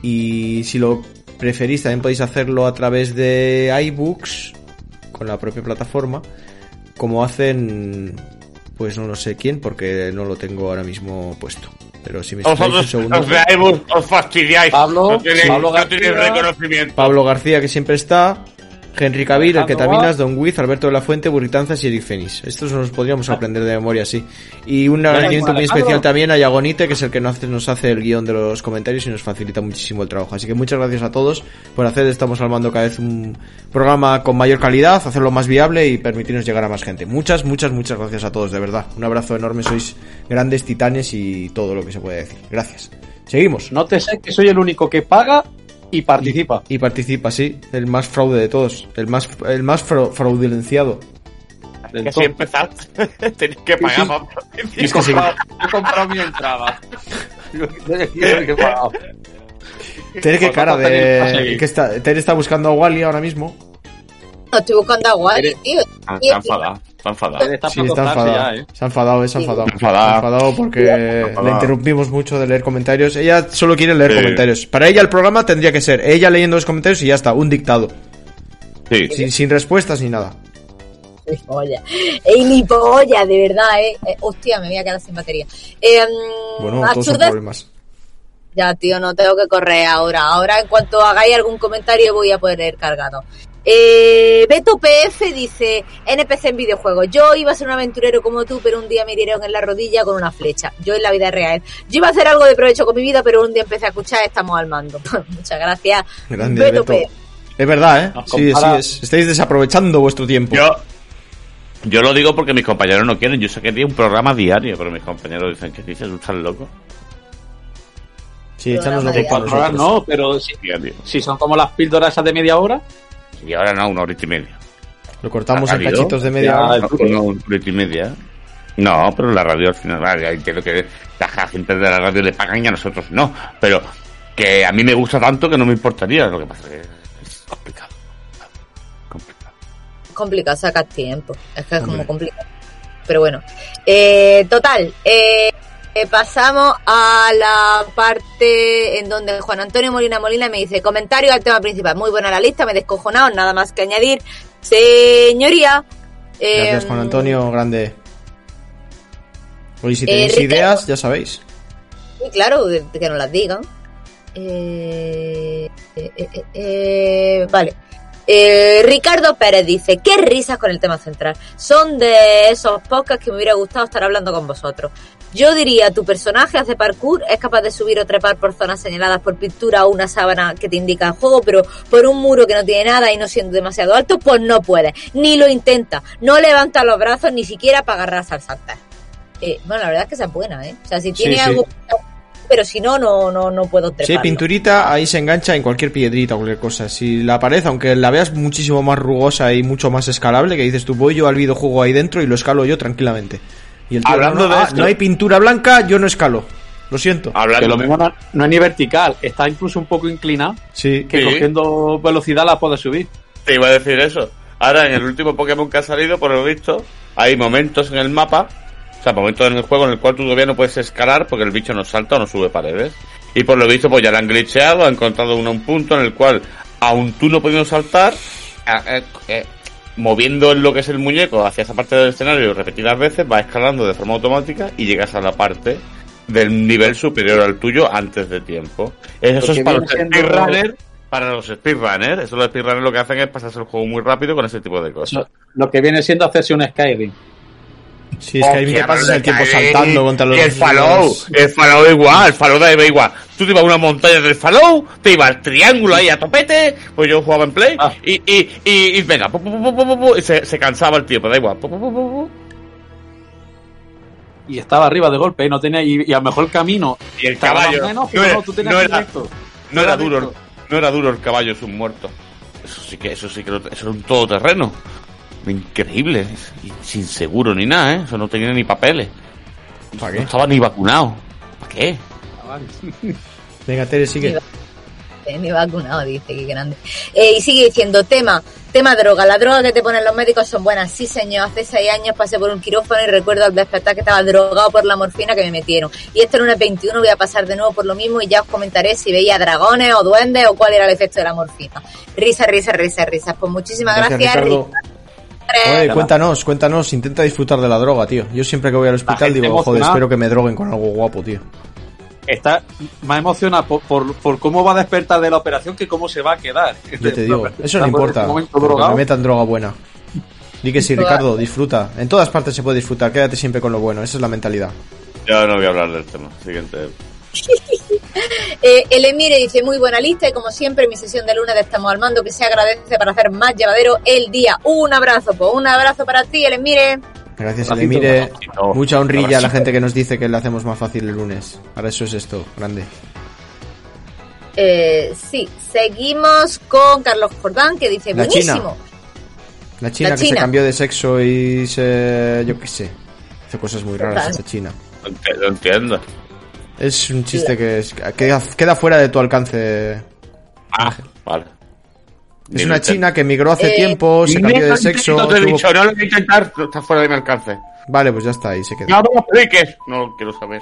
Y si lo preferís, también podéis hacerlo a través de iBooks, con la propia plataforma, como hacen, pues no lo sé quién, porque no lo tengo ahora mismo puesto. Pero si me segundo. os veáis, os fastidiáis. Pablo, no tenéis, Pablo no tenéis García. reconocimiento. Pablo García, que siempre está. Henry Cavill, el que Alejandro Taminas, Don Wiz, Alberto de la Fuente, Burritanzas y Eric Fénix. Estos nos podríamos aprender de memoria, sí. Y un agradecimiento muy especial también a Yagonite, que es el que nos hace, nos hace el guion de los comentarios y nos facilita muchísimo el trabajo. Así que muchas gracias a todos por hacer, estamos armando cada vez un programa con mayor calidad, hacerlo más viable y permitirnos llegar a más gente. Muchas, muchas, muchas gracias a todos, de verdad. Un abrazo enorme, sois grandes titanes y todo lo que se puede decir. Gracias. Seguimos. No te sé que soy el único que paga y participa. Y participa, sí, el más fraude de todos, el más, el más fra- fraudulenciado. Que si empezar, (laughs) tenéis que pagar sí. para He Es que sí. comprado, he comprado mi entrada. Tere, qué cara tenéis que de... que está, Tere está buscando a Wally ahora mismo. No, estoy buscando a Wally, tío. Ah, Está enfadado, está enfadado. Está Sí, está enfadado. ya, ¿eh? Se ha enfadado, se ha enfadado. Está enfadado. Se ha enfadado porque enfadado. le interrumpimos mucho de leer comentarios. Ella solo quiere leer Sí. comentarios. Para ella el programa tendría que ser ella leyendo los comentarios y ya está, un dictado. Sí. Sin, sin respuestas ni nada. Polla. Ey, ni polla, de verdad, eh. Eh, hostia, me voy a quedar sin batería. Eh, mm, Bueno, todos son problemas. Ya, tío, no tengo que correr ahora. Ahora, en cuanto hagáis algún comentario, voy a poder cargado. Eh, Beto PF dice: NPC en videojuegos. Yo iba a ser un aventurero como tú, pero un día me hirieron en la rodilla con una flecha. Yo en la vida real. Yo iba a hacer algo de provecho con mi vida, pero un día empecé a escuchar: Estamos al mando. (laughs) Muchas gracias. Grande, Beto, Beto. PF. Es verdad, ¿eh? Nos Sí, compara- sí, es. Estáis desaprovechando vuestro tiempo. Yo, yo lo digo porque mis compañeros no quieren. Yo sé que tiene un programa diario, pero mis compañeros dicen que dices, ¿tú estás loco? Sí, échanos Programa la culpa no, pero si, si son como las píldoras esas de media hora, Y ahora no, una horita y media. Lo cortamos ¿Ha en cachitos de media hora. el No, una horita y media. No, pero la radio al final, vale, entiendo que la gente de la radio le pagan y a nosotros no. Pero que a mí me gusta tanto que no me importaría. Lo que pasa es que es complicado. Complicado. complicado sacar tiempo. Es que es Hombre. como complicado. Pero bueno. Eh, total. Eh, eh, pasamos a la parte en donde Juan Antonio Molina Molina me dice comentario al tema principal. Muy buena la lista, me he descojonado, nada más que añadir. Señoría. eh, Gracias, Juan Antonio, grande. Oye, si tenéis ideas, ya sabéis. Sí, claro, de que nos las digan. Eh, eh, eh, vale. Eh, Ricardo Pérez dice, qué risas con el tema central. Son de esos podcasts que me hubiera gustado estar hablando con vosotros. Yo diría, tu personaje hace parkour, es capaz de subir o trepar por zonas señaladas por pintura o una sábana que te indica el juego, pero por un muro que no tiene nada y no siendo demasiado alto, pues no puede. Ni lo intenta. No levanta los brazos ni siquiera para agarrarse al saltar. Eh, bueno, la verdad es que esa es buena, ¿eh? O sea, si tiene sí. algo pero si no, no, no, no puedo hay treparlo. pinturita, ahí se engancha en cualquier piedrita o cualquier cosa. Si la pared, aunque la veas muchísimo más rugosa y mucho más escalable, que dices tú, voy yo al videojuego ahí dentro y lo escalo yo tranquilamente. Y el tío, Hablando no, de ah, esto- no hay pintura blanca, yo no escalo. Lo siento. Que Hablando, lo mismo no, no es ni vertical, está incluso un poco inclinado, Sí. que Sí. cogiendo velocidad la puedes subir. te iba a decir eso. Ahora, en el último Pokémon que ha salido, por lo visto, hay momentos en el mapa, o sea, momentos en el juego en el cual tú todavía no puedes escalar porque el bicho no salta o no sube paredes. Y por lo visto, pues ya lo han glitcheado, han encontrado un, un punto en el cual, aun tú no pudiendo saltar, eh, eh, eh, moviendo lo que es el muñeco hacia esa parte del escenario repetidas veces, va escalando de forma automática y llegas a la parte del nivel superior al tuyo antes de tiempo. Eso Lo es para los speedrunners, para los speedrunners. Eso los speedrunners lo que hacen es pasarse el juego muy rápido con ese tipo de cosas. Lo que viene siendo hacerse un Skyrim. Sí, es que ahí te pasas el tiempo saltando contra los... Y el Fallout, el Fallout igual, el Fallout da igual. Tú te ibas a una montaña del Fallout, te ibas al triángulo ahí a topete, pues yo jugaba en Play, Ah. y, y, y, y venga, pu, pu, pu, pu, pu, pu, y se, se cansaba el tiempo, da igual. pu, pu, pu, pu, pu. Y estaba arriba de golpe y no tenía y, y a lo mejor el camino. Y el caballo, menos, no pero era- no, tú tenías no que era- directo. No era Era duro, no era duro el caballo, es un muerto. Eso sí que, eso sí que, eso era un todoterreno. Increíble, y sin seguro ni nada, ¿eh? Eso no tenía ni papeles. ¿Para No qué? estaba ni vacunado. ¿Para qué? (laughs) Venga, Tere, sigue. Eh, Ni vacunado, dice, que grande. Eh, y sigue diciendo, tema, tema droga. La droga que te ponen los médicos son buenas. Sí, señor. Hace seis años pasé por un quirófano y recuerdo al despertar que estaba drogado por la morfina que me metieron. Y este lunes 21 voy a pasar de nuevo por lo mismo y ya os comentaré si veía dragones o duendes o cuál era el efecto de la morfina. Risa, risa, risa, risa. Pues muchísimas gracias. Ricardo. Risa. Oye, cuéntanos, cuéntanos, intenta disfrutar de la droga, tío. Yo siempre que voy al hospital digo, joder, emocionada. espero que me droguen con algo guapo, tío. Está más emocionado por, por, por cómo va a despertar de la operación que cómo se va a quedar. Yo te digo, (laughs) eso no por importa. que me metan droga buena. Di que sí, Ricardo, disfruta. En todas partes se puede disfrutar, quédate siempre con lo bueno, esa es la mentalidad. Yo no voy a hablar del tema. Siguiente. (laughs) (laughs) Eh, el Emire dice, muy buena lista y como siempre mi sesión de lunes de Estamos al Mando que se agradece para hacer más llevadero el día. Un abrazo, pues un abrazo para ti, el Emire. Gracias, Elemire. abracito. Mucha honrilla a la gente que nos dice que le hacemos más fácil el lunes. Ahora eso es esto, grande. Eh, sí, seguimos con Carlos Jordán que dice, La China. buenísimo. La China La que se cambió de sexo y se... yo qué sé. Hace cosas muy raras esta China. No entiendo. Es un chiste que es- queda, queda fuera de tu alcance. Ah, vale. Es una china que emigró hace Eh, tiempo, se cambió de sexo. intento, te he tuvo- dicho, no lo voy a intentar, está fuera de mi alcance. Vale, pues ya está, ahí se queda. No me lo expliques. No lo quiero saber.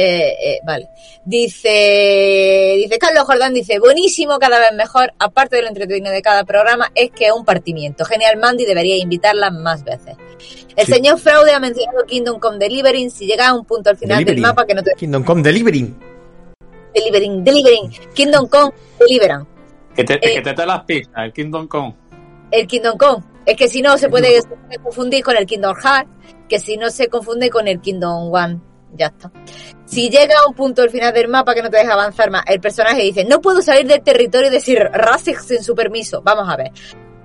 Eh, eh, vale. Dice, dice Carlos Jordán, dice, buenísimo, cada vez mejor. Aparte del entretenido de cada programa, es que es un partimiento. Genial, Mandy, debería invitarla más veces. El Sí. señor Fraude ha mencionado Kingdom Come Delivering. Si llega a un punto al final Delivering. del mapa que no te... Kingdom Come Delivering. Delivering, Delivering. Kingdom Come, Deliveran. Que te, Eh. que te las pistas, el Kingdom Come. El Kingdom Come. Es que si no se puede, se puede confundir con el Kingdom Hearts, que si no se confunde con el Kingdom One. Ya está. Si llega a un punto al final del mapa que no te deja avanzar más, el personaje dice, no puedo salir del territorio y decir Rasig sin su permiso. Vamos a ver.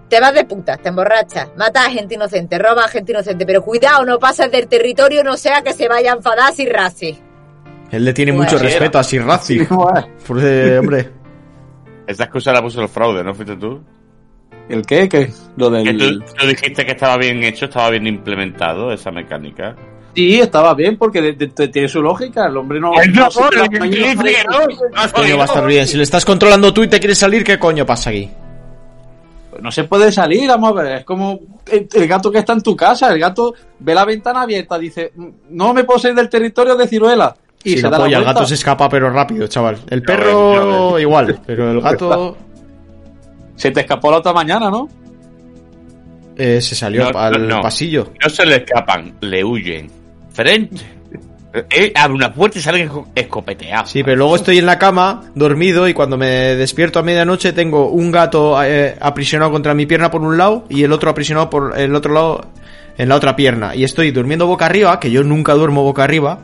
Te vas de putas, te emborrachas, matas a gente inocente, robas a gente inocente, pero cuidado, no pasas del territorio, no sea que se vaya a enfadar sin Rasig. Él le tiene Bueno. mucho respeto a Sir Razzie. Por, eh, hombre. Esa excusa la puso el fraude, ¿no fuiste tú? ¿El qué? ¿Qué? Lo del... Que tú, tú dijiste que estaba bien hecho, estaba bien implementado esa mecánica. Sí, estaba bien porque de- de- de- tiene su lógica. El hombre no... ¡Ay, no! la no! No, Coño, va a estar bien. Si le estás controlando tú y te quieres salir, ¿qué coño pasa aquí? No se puede salir, vamos a ver. Es como el, el gato que está en tu casa. El gato ve la ventana abierta, dice, no me puedo salir del territorio de Ciruela. Y Sí, se la da la polla, el vuelta. gato se escapa, pero rápido, chaval. El Ya perro ves, ya ves. igual, pero el (laughs) gato Se te escapó la otra mañana, ¿no? eh, se salió No, al no. pasillo. No se le escapan, le huyen. Frente. Él abre una puerta y sale esco- escopeteado. Sí, pero luego estoy en la cama, dormido, y cuando me despierto a medianoche tengo un gato eh, aprisionado contra mi pierna por un lado y el otro aprisionado por el otro lado en la otra pierna. Y estoy durmiendo boca arriba, que yo nunca duermo boca arriba.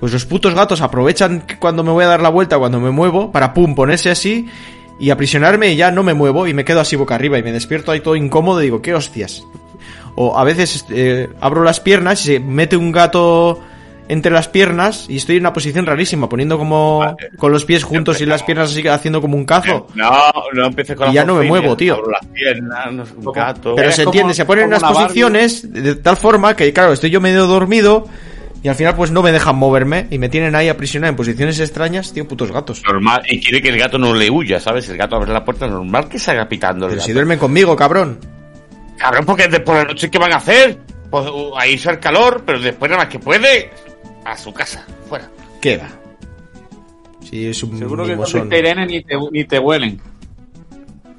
Pues los putos gatos aprovechan cuando me voy a dar la vuelta, cuando me muevo, para pum, ponerse así y aprisionarme y ya no me muevo y me quedo así boca arriba y me despierto ahí todo incómodo y digo, ¿qué hostias? O a veces eh, abro las piernas y se mete un gato entre las piernas y estoy en una posición rarísima, poniendo como Vale. con los pies juntos y las piernas así haciendo como un cazo. No, no empieces con Y la ya no me muevo, tío. abro las piernas, no un gato. Pero se como- entiende, se ponen en unas Barbie. posiciones de tal forma que, claro, estoy yo medio dormido y al final pues no me dejan moverme y me tienen ahí aprisionado en posiciones extrañas, tío, putos gatos. Normal, y quiere que el gato no le huya, ¿sabes? El gato abre la puerta, normal que salga pitando el Pero gato. si duermen conmigo, cabrón. Cabrón, porque después de la noche, ¿qué van a hacer? Pues uh, a irse al calor, pero después nada más que puede, a su casa, fuera. ¿Qué va? Si es un Seguro que no te Irene ni te, ni te huelen.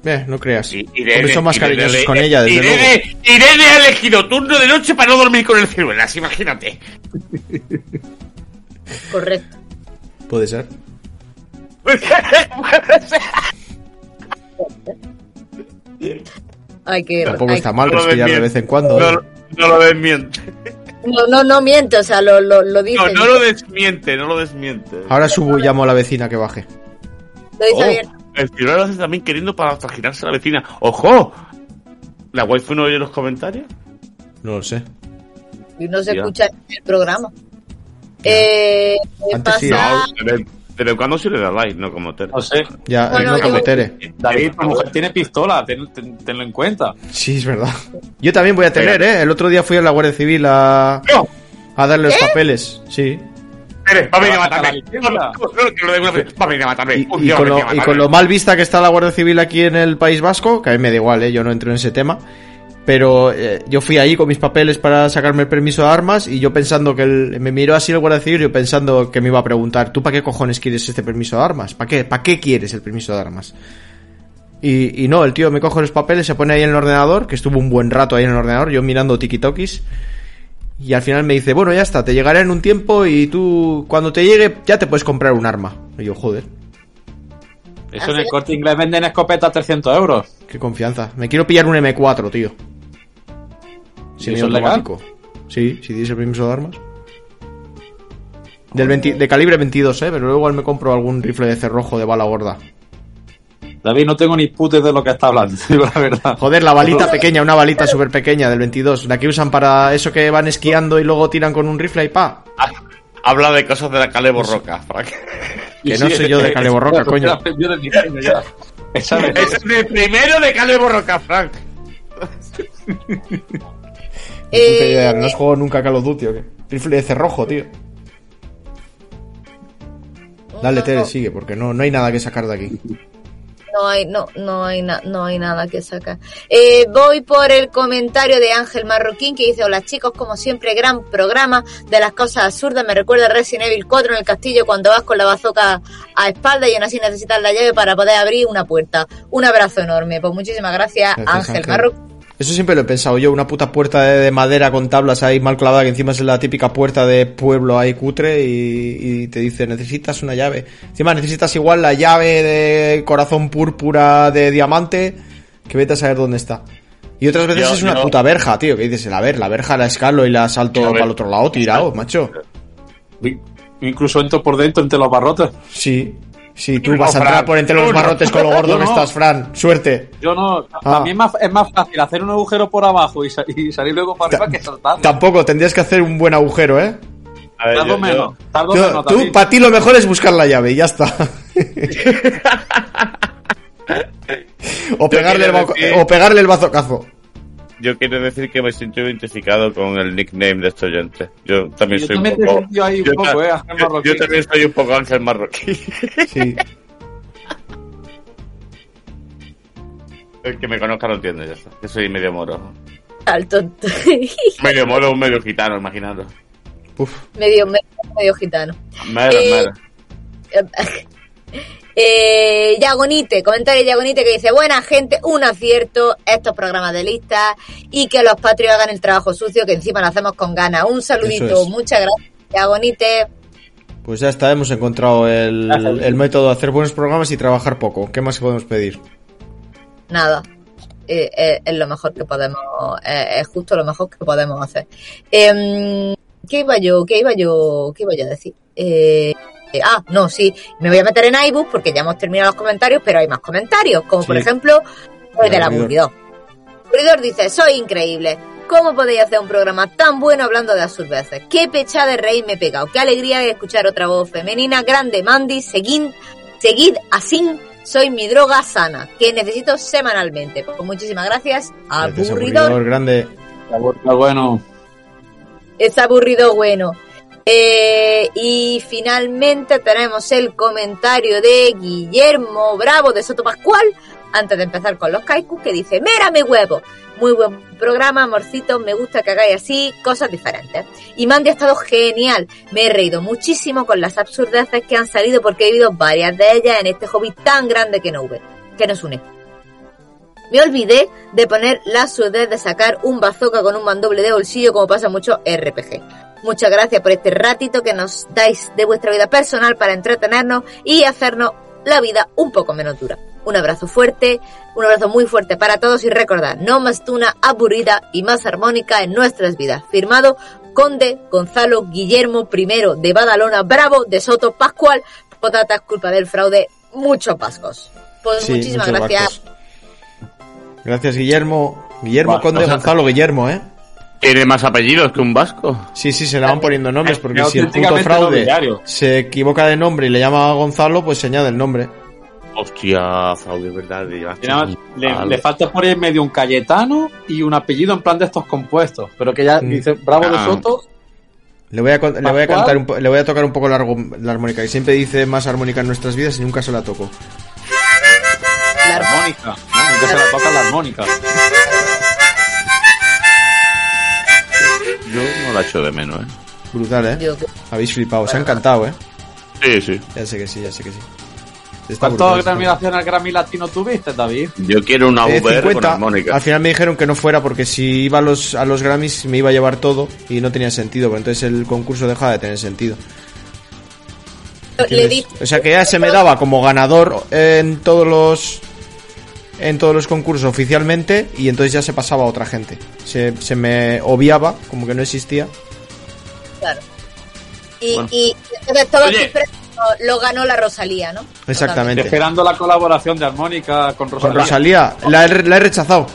Eh, no creas. Porque son más Irene cariñosos con ella, desde luego. Irene, Irene ha elegido turno de noche para no dormir con el ciruelas, imagínate. Correcto. Puede ser. (laughs) Hay que. Tampoco hay- está mal No lo respirar de desmiente. vez en cuando. No, ¿eh? no lo desmiente. No, no, no miento, o sea, lo, lo, lo dice. No, no lo desmiente, no lo desmiente. Ahora subo y llamo a la vecina que baje. Lo dice Oh, bien. el ciruelas hace también queriendo para trajinarse a la vecina. ¡Ojo! ¿La waifu no oye los comentarios? No lo sé. Y no se Ya. escucha el programa. Eh, ¿qué Antes sí, pasa? No, pero, cuando se le da like, no como Tere. No sé. Ya, Bueno, no yo- como Tere. David, tu mujer tiene pistola, ten- ten- tenlo en cuenta. Sí, es verdad. Yo también voy a tener, ¿eh? El otro día fui a la Guardia Civil a, ¡No! a darle los papeles. Sí. Tere, va a venir a matarme. Va a venir a matarme. Y, con lo, y con lo mal vista que está la Guardia Civil aquí en el País Vasco, que a mí me da igual, ¿eh? Yo no entro en ese tema. Pero eh, yo fui ahí con mis papeles para sacarme el permiso de armas y yo pensando que el- me miró así el Guardia Civil, yo pensando que me iba a preguntar, ¿tú para qué cojones quieres este permiso de armas? ¿Para qué? ¿Para qué quieres el permiso de armas? Y, y no, el tío me coge los papeles, se pone ahí en el ordenador, que estuvo un buen rato ahí en el ordenador, yo mirando tiki-tokis. Y al final me dice, bueno, ya está, te llegará en un tiempo y tú, cuando te llegue, ya te puedes comprar un arma. Y yo, joder, Eso en el corte inglés venden escopetas a 300 euros. qué confianza. Me quiero pillar un M4, tío. Semiautomático. Sí, si tienes el permiso de armas. Del 20 de calibre 22, eh, pero luego igual me compro algún rifle de cerrojo de bala gorda. David, no tengo ni putes de lo que está hablando, (laughs) la verdad. Joder, la balita (laughs) pequeña, una balita súper pequeña del 22, la que usan para eso que van esquiando y luego tiran con un rifle y pa. Habla de cosas de la Cale Borroca, Frank. Que no soy yo de (laughs) Cale Borroca, coño. Es el primero de Cale Borroca, Frank. Eh, no has jugado nunca a Call of Duty, ¿o qué? Rifle de cerrojo, tío. Dale, no, Tere, no, sigue, porque no, no hay nada que sacar de aquí. no hay, no, no hay, na- no hay nada que sacar. Eh, voy por el comentario de Ángel Marroquín que dice, hola chicos, como siempre, gran programa de las cosas absurdas. Me recuerda a Resident Evil 4 en el castillo cuando vas con la bazooka a espalda y aún así necesitas la llave para poder abrir una puerta. Un abrazo enorme. Pues muchísimas gracias, Gracias, Ángel, Ángel. Marroquín. Eso siempre lo he pensado yo, una puta puerta de, de madera con tablas ahí mal clavada, que encima es la típica puerta de pueblo ahí cutre y, y te dice, necesitas una llave. Encima necesitas igual la llave de corazón púrpura de diamante, que vete a saber dónde está. Y otras veces Yo- es una yo- puta verja, tío, que dices, a ver, la verja la escalo y la salto ver. para el otro lado, tirado, macho. Incluso entro por dentro entre los barrotes. Sí, sí, tú No, vas a entrar Fran, por entre los barrotes con lo gordo que no. estás, Fran. Suerte. Yo no. Ah. También más- es más fácil hacer un agujero por abajo y, sa- y salir luego para arriba que saltar. Tampoco, tendrías que hacer un buen agujero, ¿eh? A ver, Tardo yo- yo- menos. Tardo Yo- menos. tú, para ti lo mejor es buscar la llave y ya está. (laughs) (laughs) o, pegarle el o pegarle el bazocazo. Yo quiero decir que me siento identificado con el nickname de este oyente. Yo también Yo soy también un poco. ahí un yo, eh, Ángel yo- Marroquí. yo también soy un poco Ángel Marroquí. (laughs) Sí. El que me conozca lo entiende, ya está. Que soy medio moro. Al tonto. (laughs) Medio moro o medio gitano, imaginando. Uf. medio, medio, medio gitano. Mero, Eh, mero. (laughs) Eh, Yagonite, comentario de Yagonite que dice, buena gente, un acierto estos programas de lista y que los patrios hagan el trabajo sucio que encima lo hacemos con ganas. Un saludito, es. muchas gracias, Yagonite. Pues ya está, hemos encontrado el, método de hacer buenos programas y trabajar poco. ¿Qué más podemos pedir? Nada, eh, eh, es lo mejor que podemos, eh, es justo lo mejor que podemos hacer. Em, ¿Qué iba yo? ¿Qué iba yo? ¿Qué iba yo a decir? Eh, ah, no, sí, me voy a meter en iBooks porque ya hemos terminado los comentarios, pero hay más comentarios, como por ejemplo el El del aburridor. aburridor. Aburridor dice, soy increíble. ¿Cómo podéis hacer un programa tan bueno hablando de absurdeces? Qué pecha de reír me he pegado. Qué alegría de escuchar otra voz femenina. Grande, Mandy. Seguid, seguid así. Soy mi droga sana, que necesito semanalmente. Pues muchísimas gracias. Gracias, Aburridor. grande. Está bueno. Es aburrido bueno. Eh, y finalmente tenemos el comentario de Guillermo Bravo de Soto Pascual, antes de empezar con los kaikus, que dice, mírame huevo, muy buen programa, amorcito, me gusta que hagáis así, cosas diferentes. Y Mandy ha estado genial, me he reído muchísimo con las absurdeces que han salido porque he vivido varias de ellas en este hobby tan grande que, no, que nos une. Me olvidé de poner la absurdez de sacar un bazooka con un mandoble de bolsillo como pasa mucho RPG. Muchas gracias por este ratito que nos dais de vuestra vida personal para entretenernos y hacernos la vida un poco menos dura. Un abrazo fuerte, un abrazo muy fuerte para todos y recordad, no más tuna aburrida y más armónica en nuestras vidas. Firmado Conde Gonzalo Guillermo I de Badalona, Bravo de Soto Pascual, Potatas, culpa del fraude, muchos pascos. Pues Sí, muchísimas gracias. vascos. Gracias, Guillermo. Guillermo Conde Gonzalo Guillermo, ¿eh? Tiene más apellidos que un vasco. Sí, sí, se le van poniendo nombres porque si el puto fraude se equivoca de nombre y le llama a Gonzalo, pues se añade el nombre. Hostia, fraude, ¿verdad? Y nada le, falta por ahí medio un Cayetano y un apellido en plan de estos compuestos. Pero que ya Mm. dice Bravo de Ah. Soto. Le voy a, con- le voy a Pascual. cantar un po- le voy a tocar un poco la, la armónica, que siempre dice más armónica en nuestras vidas y nunca se la toco. La armónica. Armónica. ¿no? Nunca se la toca la armónica. Yo no la echo de menos, ¿eh? Brutal, ¿eh? Yo- Habéis flipado, se ha encantado, ¿eh? Sí, sí. Ya sé que sí, ya sé que sí. Está ¿Cuántas brutal, está nominaciones al Grammy Latino tuviste, David? Yo quiero una Eh, VR con 50. armónica. Al final me dijeron que no fuera porque si iba a los, a los Grammys me iba a llevar todo y no tenía sentido, pero entonces el concurso dejaba de tener sentido. Le di O sea que ya se me daba como ganador en todos los en todos los concursos oficialmente y entonces ya se pasaba a otra gente. Se, se me obviaba, como que no existía. Claro. Y, Bueno. y entonces todos Oye. lo ganó la Rosalía, ¿no? Exactamente. Esperando la colaboración de armónica con Con Rosalía. Rosalía, la he, la he rechazado.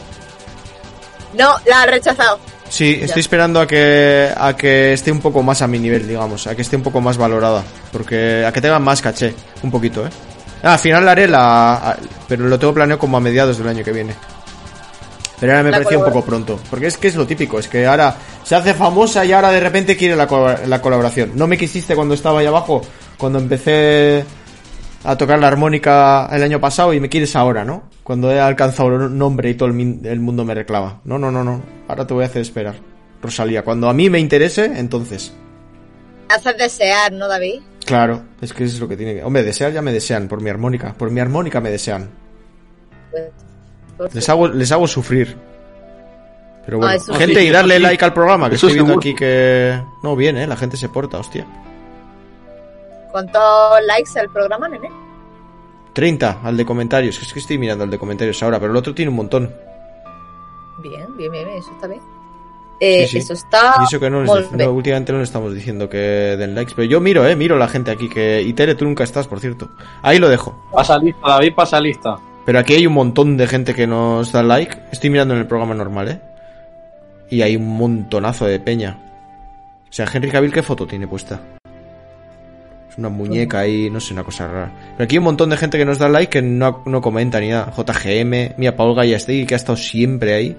No, la ha rechazado. Sí, estoy esperando a que a que esté un poco más a mi nivel, digamos, a que esté un poco más valorada, porque a que tenga más caché, un poquito, ¿eh? Ah, al final la haré la a- pero lo tengo planeado como a mediados del año que viene. Pero ahora me La parecía un poco pronto, porque es que es lo típico, es que ahora se hace famosa y ahora de repente quiere la, colab- la colaboración. No me quisiste cuando estaba ahí abajo, cuando empecé a tocar la armónica el año pasado y me quieres ahora, ¿no? Cuando he alcanzado el nombre y todo el, min- el mundo me reclama. No, no, no, no. Ahora te voy a hacer esperar. Rosalía, cuando a mí me interese, entonces. Haces desear, ¿no, David? Claro, es que es lo que tiene que... Hombre, desear ya me desean por mi armónica. Por mi armónica me desean. Pues, Les hago, les hago sufrir. Pero bueno, Ah, eso gente, sí, y darle eso sí. like al programa, que Eso estoy viendo seguro. aquí que... No, bien, ¿eh? La gente se porta, hostia. ¿Cuántos likes el programa, nene? 30 al de comentarios. Es que estoy mirando al de comentarios ahora, pero el otro tiene un montón. Bien, bien, bien, bien, eso está bien. Eh, Sí, sí. Eso está. Y eso que no, les últimamente no le estamos diciendo que den likes, pero yo miro, eh, miro la gente aquí que y Tere tú nunca estás, por cierto. Ahí lo dejo. Pasa lista, David, pasa lista. Pero aquí hay un montón de gente que nos da like. Estoy mirando en el programa normal, eh. Y hay un montonazo de peña. O sea, Henry Cavill qué foto tiene puesta. Es una muñeca ahí, no sé, una cosa rara. Pero aquí hay un montón de gente que nos da like que no, no comenta ni nada. JGM, mira, Paul Gallastegui que ha estado siempre ahí.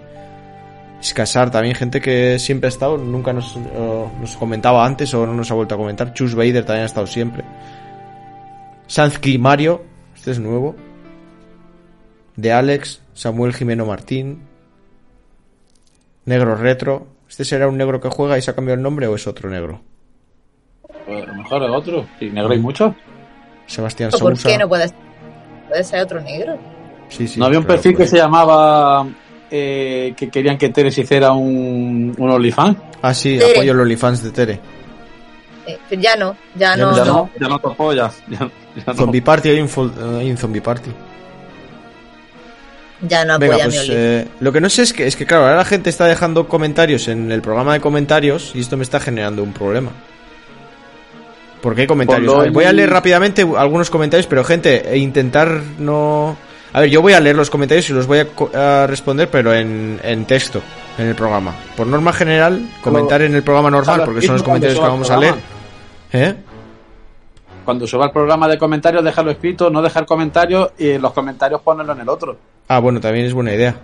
Escasar también, gente que siempre ha estado, nunca nos, nos comentaba antes o no nos ha vuelto a comentar. Chus Vader también ha estado siempre. Sanzki Mario, este es nuevo. De Alex, Samuel Jimeno Martín. Negro Retro. ¿Este será un negro que juega y se ha cambiado el nombre o es otro negro? Pues a lo mejor es otro. Y negro hay mucho. Sebastián ¿Por Sousa. qué no puede ser? Puede ser otro negro. Sí, sí, no había un perfil que pues. se llamaba. Eh, que querían que Teres hiciera un, un OnlyFans. Ah, sí, Tere. apoyo los OnlyFans de Tere. Eh, ya no, ya, Ya no. no, ya no. no, ya no te apoyas. Ya, ya no. Zombie Party, hay un, hay un Zombie Party. Ya no Venga, apoya mi pues eh, lo que no sé es que, es que, claro, ahora la gente está dejando comentarios en el programa de comentarios y esto me está generando un problema. Porque hay comentarios. Ver, voy a leer rápidamente algunos comentarios, pero gente, e intentar no... A ver, yo voy a leer los comentarios y los voy a, a responder, pero en, en texto, en el programa. Por norma general, comentar en el programa normal, porque son los comentarios que vamos a leer. ¿Eh? Cuando suba el programa de comentarios, déjalo escrito, no dejar comentarios y los comentarios ponerlo en el otro. Ah, bueno, también es buena idea.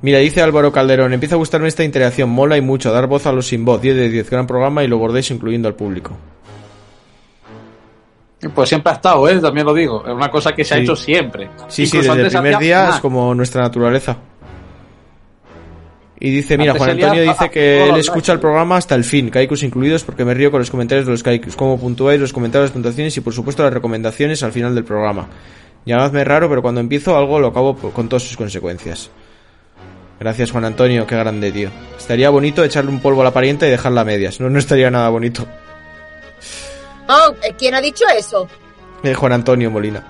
Mira, dice Álvaro Calderón, empieza a gustarme esta interacción, mola y mucho, dar voz a los sin voz, 10 de 10, gran programa y lo bordéis incluyendo al público. Pues siempre ha estado, ¿eh? También lo digo. Es una cosa que se ha hecho siempre. Sí, sí, desde el primer día más. es como nuestra naturaleza. Y dice, mira, Juan Antonio dice que él escucha el programa hasta el fin, kaikus incluidos, porque me río con los comentarios de los kaikus, cómo puntuáis los comentarios, las puntuaciones y por supuesto las recomendaciones al final del programa. Llamadme raro, pero cuando empiezo algo lo acabo con todas sus consecuencias. Gracias Juan Antonio, qué grande tío. Estaría bonito echarle un polvo a la parienta y dejarla a medias, no, no estaría nada bonito. Oh, ¿Quién ha dicho eso? Eh, Juan Antonio Molina.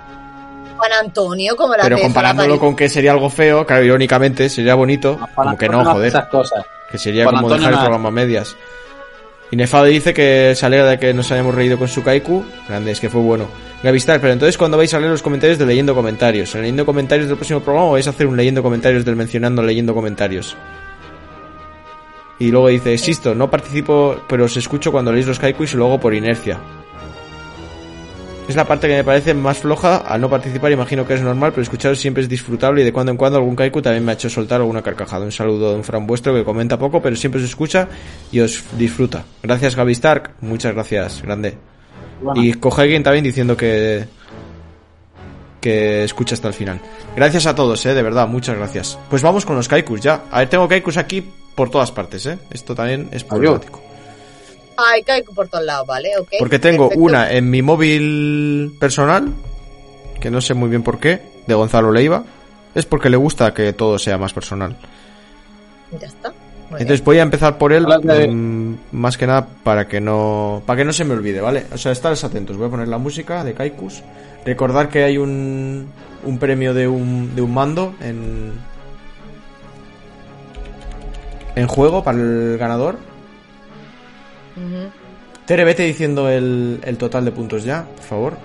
Juan Antonio, como la Pero comparándolo con que sería algo feo, claro, irónicamente, sería bonito, como que no, joder. Esas cosas. Que sería Juan como Antonio dejar el programa a medias. Inefable dice que se alegra de que nos hayamos reído con su kaiku. Grande, es que fue bueno. Gavistar, pero entonces cuando vais a leer los comentarios de leyendo comentarios. ¿En leyendo comentarios del próximo programa o vais a hacer un leyendo comentarios del mencionando leyendo comentarios? Y luego dice, existo, no participo, pero os escucho cuando leéis los kaikus y luego por inercia. Es la parte que me parece más floja al no participar, imagino que es normal, pero escucharos siempre es disfrutable y de cuando en cuando algún kaiku también me ha hecho soltar alguna carcajada. Un saludo de un fran vuestro que comenta poco, pero siempre os escucha y os disfruta. Gracias Gaby Stark, muchas gracias, grande. Bueno, Y Cogegen también diciendo que que escucha hasta el final. Gracias a todos, eh, de verdad, muchas gracias. Pues vamos con los kaikus ya. A ver, tengo kaikus aquí por todas partes, eh. Esto también es problemático. Ay, caigo por todos lados, ¿vale? Ok. Porque tengo Perfecto. una en mi móvil personal, que no sé muy bien por qué, de Gonzalo Leiva. Es porque le gusta que todo sea más personal. Ya está. Muy Entonces voy a empezar por él, mm, más que nada para que no para que no se me olvide, ¿vale? O sea, estaros atentos. Voy a poner la música de Kaikus. Recordar que hay un, un premio de un, de un mando en en juego para el ganador. Tere, vete diciendo el, el total de puntos ya, por favor.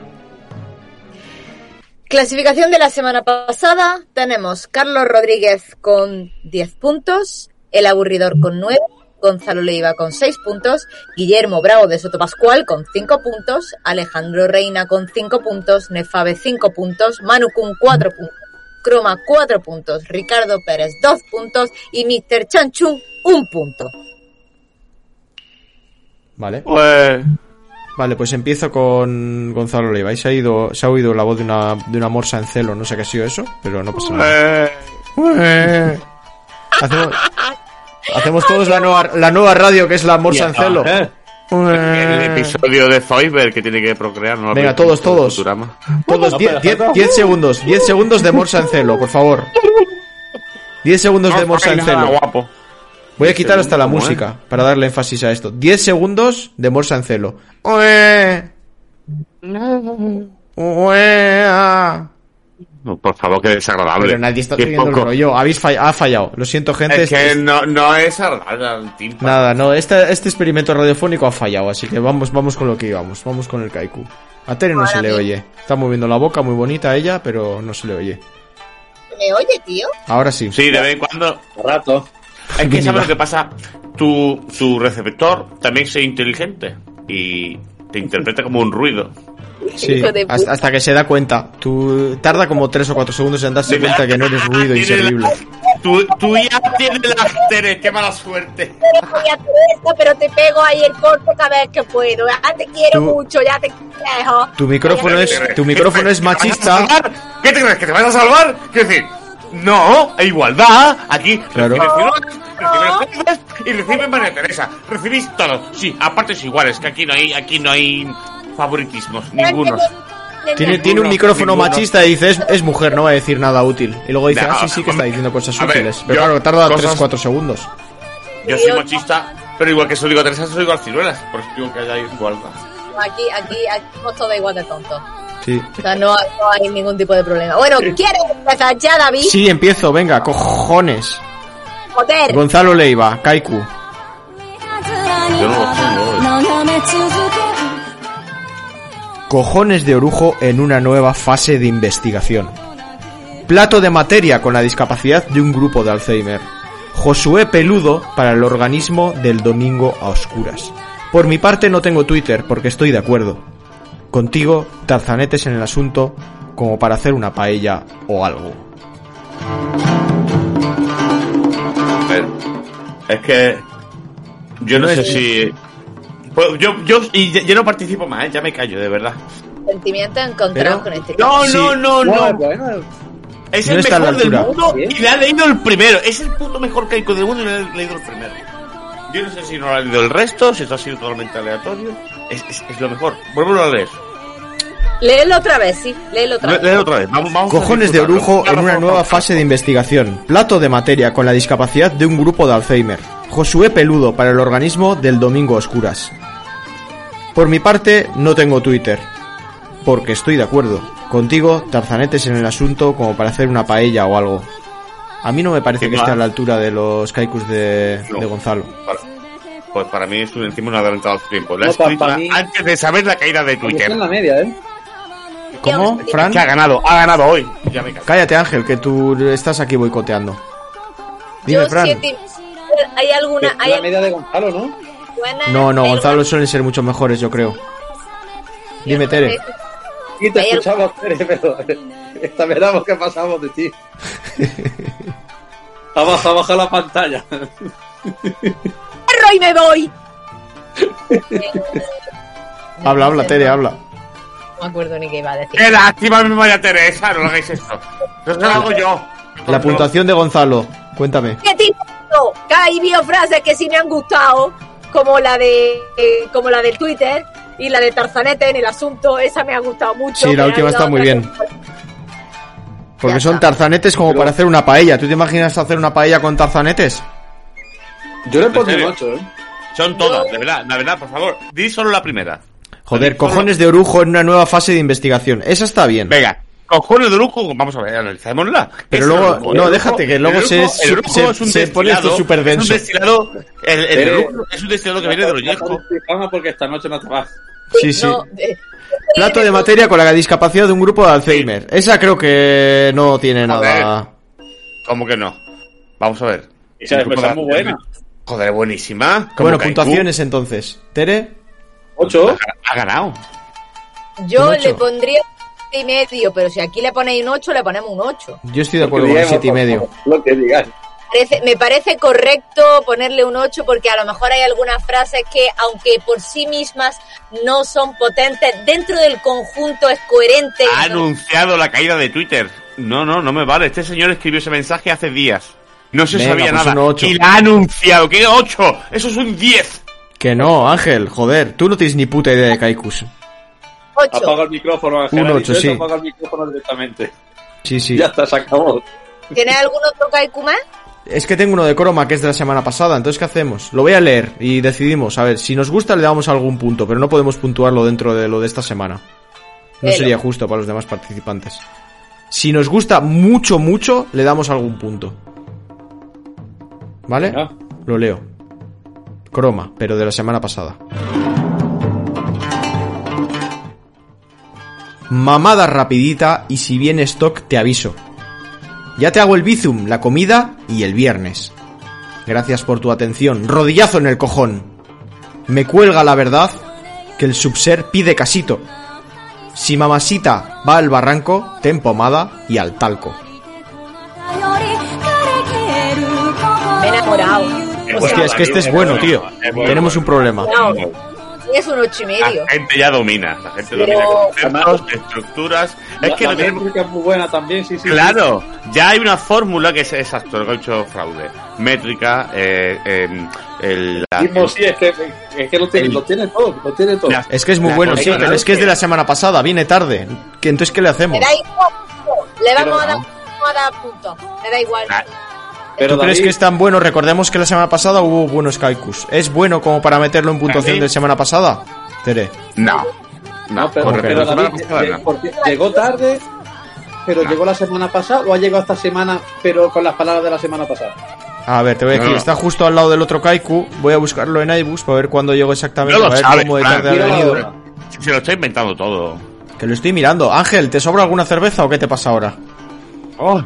Clasificación de la semana pasada. Tenemos Carlos Rodríguez con 10 puntos, El Aburridor con 9, Gonzalo Leiva con 6 puntos, Guillermo Bravo de Soto Pascual con 5 puntos, Alejandro Reina con 5 puntos, Nefabe 5 puntos, Manu Kun 4 puntos, Croma 4 puntos, Ricardo Pérez 2 puntos y Mr. Chanchun 1 punto. Vale. Pues. Vale, pues empiezo con Gonzalo Leiva. Ahí se ha ido, se ha oído la voz de una, de una morsa en celo, no sé qué ha sido eso, pero no pasa nada. eh, Hacemos, hacemos todos la nueva, la nueva radio que es la morsa en celo. ¿eh? el episodio de Zoidberg que tiene que procrear, ¿no? Venga, todos, todos. Todos, No, 10 pero- segundos, 10 segundos de morsa en celo, por favor. 10 segundos de No morsa hay en nada celo. guapo. Voy a quitar hasta la música para darle énfasis a esto. 10 segundos de morsa en celo. Ue. Ue, ah. No, por favor, que desagradable. Pero nadie está siguiendo el poco. rollo. Habéis fall- ha fallado. Lo siento, gente. Es que Este- no, no es agradable. Nada, no. Este, este experimento radiofónico ha fallado. Así que vamos, vamos con lo que íbamos. Vamos con el kaiku. A Tere no se le oye. Está moviendo la boca, muy bonita ella, pero no se le oye. ¿Me oye, tío? Ahora sí. Sí, de vez en cuando. rato. Es que sabes lo que pasa. Tu, tu receptor también es inteligente y te interpreta como un ruido. Sí, hasta, hasta que se da cuenta. Tú tarda como 3 o 4 segundos en darse cuenta que no eres ruido inservible. Tu, tu ya tiene la Tere, qué mala suerte. voy a hacer esto, pero te pego ahí el corte cada vez que puedo. Ya te quiero Tú- mucho, ya te quiero. Tu micrófono es, tu micrófono es ¿Qué te vas a machista. ¿Qué te crees? ¿Que te vas a salvar? Quiero decir, no, hay igualdad. Aquí Claro. Recibes y recibes María Teresa. Recibís todo. Sí, a partes iguales, que aquí no hay, aquí no hay favoritismos, ninguno. Tiene, tiene un micrófono ninguno. machista y dice, es, es mujer, no va a decir nada útil. Y luego dice, No, ah, sí, sí que está diciendo cosas a ver, útiles. Pero claro, tarda cosas- 3-4 segundos. Yo soy machista, pero igual que soy digo a Teresa, soy igual ciruelas. Por eso digo que haya igualdad. Aquí, aquí, aquí somos todos igual de tontos. Sí. O sea, no, no hay ningún tipo de problema. Bueno, ¿quieres empezar ya, David? Sí, empiezo, venga, cojones. Joder. Gonzalo Leiva, Kaiku. Yo no lo tengo. Cojones de orujo en una nueva fase de investigación. Plato de materia con la discapacidad de un grupo de Alzheimer. Josué Peludo para el organismo del domingo a oscuras. Por mi parte no tengo Twitter porque estoy de acuerdo. Contigo, tarzanetes en el asunto como para hacer una paella o algo. Es que yo no, No sé es- si pues yo yo y ya no participo más, ¿eh? ya me callo de verdad. Sentimientos encontrados Pero- con este No, Sí. no, no, No, no. bueno, Es No el mejor del altura. mundo y le ha leído el primero. Es el puto mejor Keiko del mundo y le ha leído el primero. Yo no sé si no lo ha leído el resto, si esto ha sido totalmente aleatorio. Es, es, es lo mejor. Vuelvo a leer. Léelo otra vez, sí, léelo otra vez. Léelo otra vez. Vamos, vamos Cojones de orujo en una nueva fase de investigación. Plato de materia con la discapacidad de un grupo de Alzheimer. Josué Peludo para el organismo del domingo oscuras. Por mi parte, no tengo Twitter. Porque estoy de acuerdo. Contigo, tarzanetes en el asunto como para hacer una paella o algo. A mí no me parece ¿Qué que esté a la altura de los kaikus de, No. de Gonzalo. Para- Pues para mí es un, encima un adelantado a su tiempo. La No, escritura mí- antes de saber la caída de está Twitter. en la media, ¿eh? ¿Cómo, Fran? Que ha ganado, ha ganado hoy. Ya me callo. Cállate Ángel, que tú estás aquí boicoteando. Dime, Yo Fran. siete ¿Hay alguna, hay la media de Gonzalo, ¿no? No, no, Gonzalo suelen ser mucho mejores, yo creo. Dime, Tere. Sí, te escuchamos, Tere, pero esta veramos qué pasamos de ti. (laughs) Abaja, abaja la pantalla. ¡Perro y me voy! Habla, habla, Tere, habla. No me acuerdo ni qué iba a decir. Qué lástima, mi María Teresa, no lo hagáis esto. No se lo hago yo. La puntuación de Gonzalo, cuéntame. ¿Qué tipo? Que hay biofrases que sí me han gustado, como la de eh, como la del Twitter y la de Tarzanete en el asunto, esa me ha gustado mucho. Sí, la última está muy bien. que- Porque Ya son está. tarzanetes como Pero- para hacer una paella. ¿Tú te imaginas hacer una paella con tarzanetes? Yo le pondré serio? un 8, ¿eh? Son todas, de verdad, de verdad, por favor. Di solo la primera. Joder, cojones de orujo en una nueva fase de investigación. Esa está bien. Venga, cojones de lujo, vamos a ver, analicémosla. Pero luego- orujo, no, déjate, que luego se- orujo- orujo se- es un se pone esto súper denso. Es un destilado, el, el Pero- orujo es un destilado que viene de Ollejo. Calma porque esta noche no te vas. Sí, sí. No, eh, Plato de materia con la discapacidad de un grupo de Alzheimer. Esa creo que no tiene nada. ¿Cómo que no? Vamos a ver. Esa es muy buena. Joder, buenísima. Bueno, puntuaciones entonces. Tere, 8. Ha ganado. yo Un ocho. le pondría un siete y medio, pero si aquí le ponéis un 8, le ponemos un 8. yo estoy de acuerdo con el siete y medio. Lo que. Parece- me parece correcto ponerle un 8 porque a lo mejor hay algunas frases que, aunque por sí mismas no son potentes, dentro del conjunto es coherente. Ha no- anunciado la caída de Twitter. No, no, no me vale. Este señor escribió ese mensaje hace días. No se Venga, sabía pues nada. un ocho. Y la ha anunciado. ¿Qué 8? Eso es un 10. Que no, Ángel, joder, tú no tienes ni puta idea de Kaikus. 8. Apaga el micrófono, Ángel. Un ha ocho, dicho sí. eso, Apaga el micrófono directamente. Sí, sí. Ya está, se acabó. ¿Tienes algún otro Kaiku más? Es que tengo uno de croma que es de la semana pasada, entonces ¿qué hacemos? Lo voy a leer y decidimos. A ver, si nos gusta le damos algún punto, pero no podemos puntuarlo dentro de lo de esta semana. No sería justo para los demás participantes. Si nos gusta mucho, mucho, le damos algún punto. ¿Vale? Lo leo. Croma, pero de la semana pasada. Mamada rapidita y si viene stock te aviso. Ya te hago el bizum, la comida y el viernes. Gracias por tu atención. Rodillazo en el cojón. Me cuelga la verdad que el subser pide casito. Si mamasita va al barranco, ten pomada y al talco. Enamorado. Hostia, es que este es bueno, tío. Tenemos un problema. no, es un 8 y medio. La gente ya domina. La gente Pero- domina conceptos, estructuras. Es que la tenemos... métrica es muy buena también, sí, sí. Claro, ya hay una fórmula que es exacto, lo que ha hecho fraude. Métrica, eh, em, el, la- Mismo, sí, es que, es que lo, tiene, lo tiene todo, lo tiene todo. la- Es que es muy la bueno, sí, pero es que es de la semana pasada, viene tarde. ¿Qué- Entonces, ¿qué le hacemos? Me da igual. Le vamos, Pero a dar, no. a dar puntos. Me da igual. Ah, Pero ¿Tú crees que es tan bueno? Recordemos que la semana pasada hubo buenos Kaikus. ¿Es bueno como para meterlo en puntuación David. de semana pasada? Tere. No. No, pero, ¿Cómo que pero no? David, pasada eh, no. llegó tarde, pero llegó la semana pasada o ha llegado esta semana, pero con las palabras de la semana pasada. A ver, te voy a decir, No. está justo al lado del otro Kaiku. Voy a buscarlo en iBus para ver cuándo llegó exactamente. No lo a ver sabes, cómo de tarde ha venido. Se lo está inventando todo. Que lo estoy mirando. Ángel, ¿te sobra alguna cerveza o qué te pasa ahora? Oh,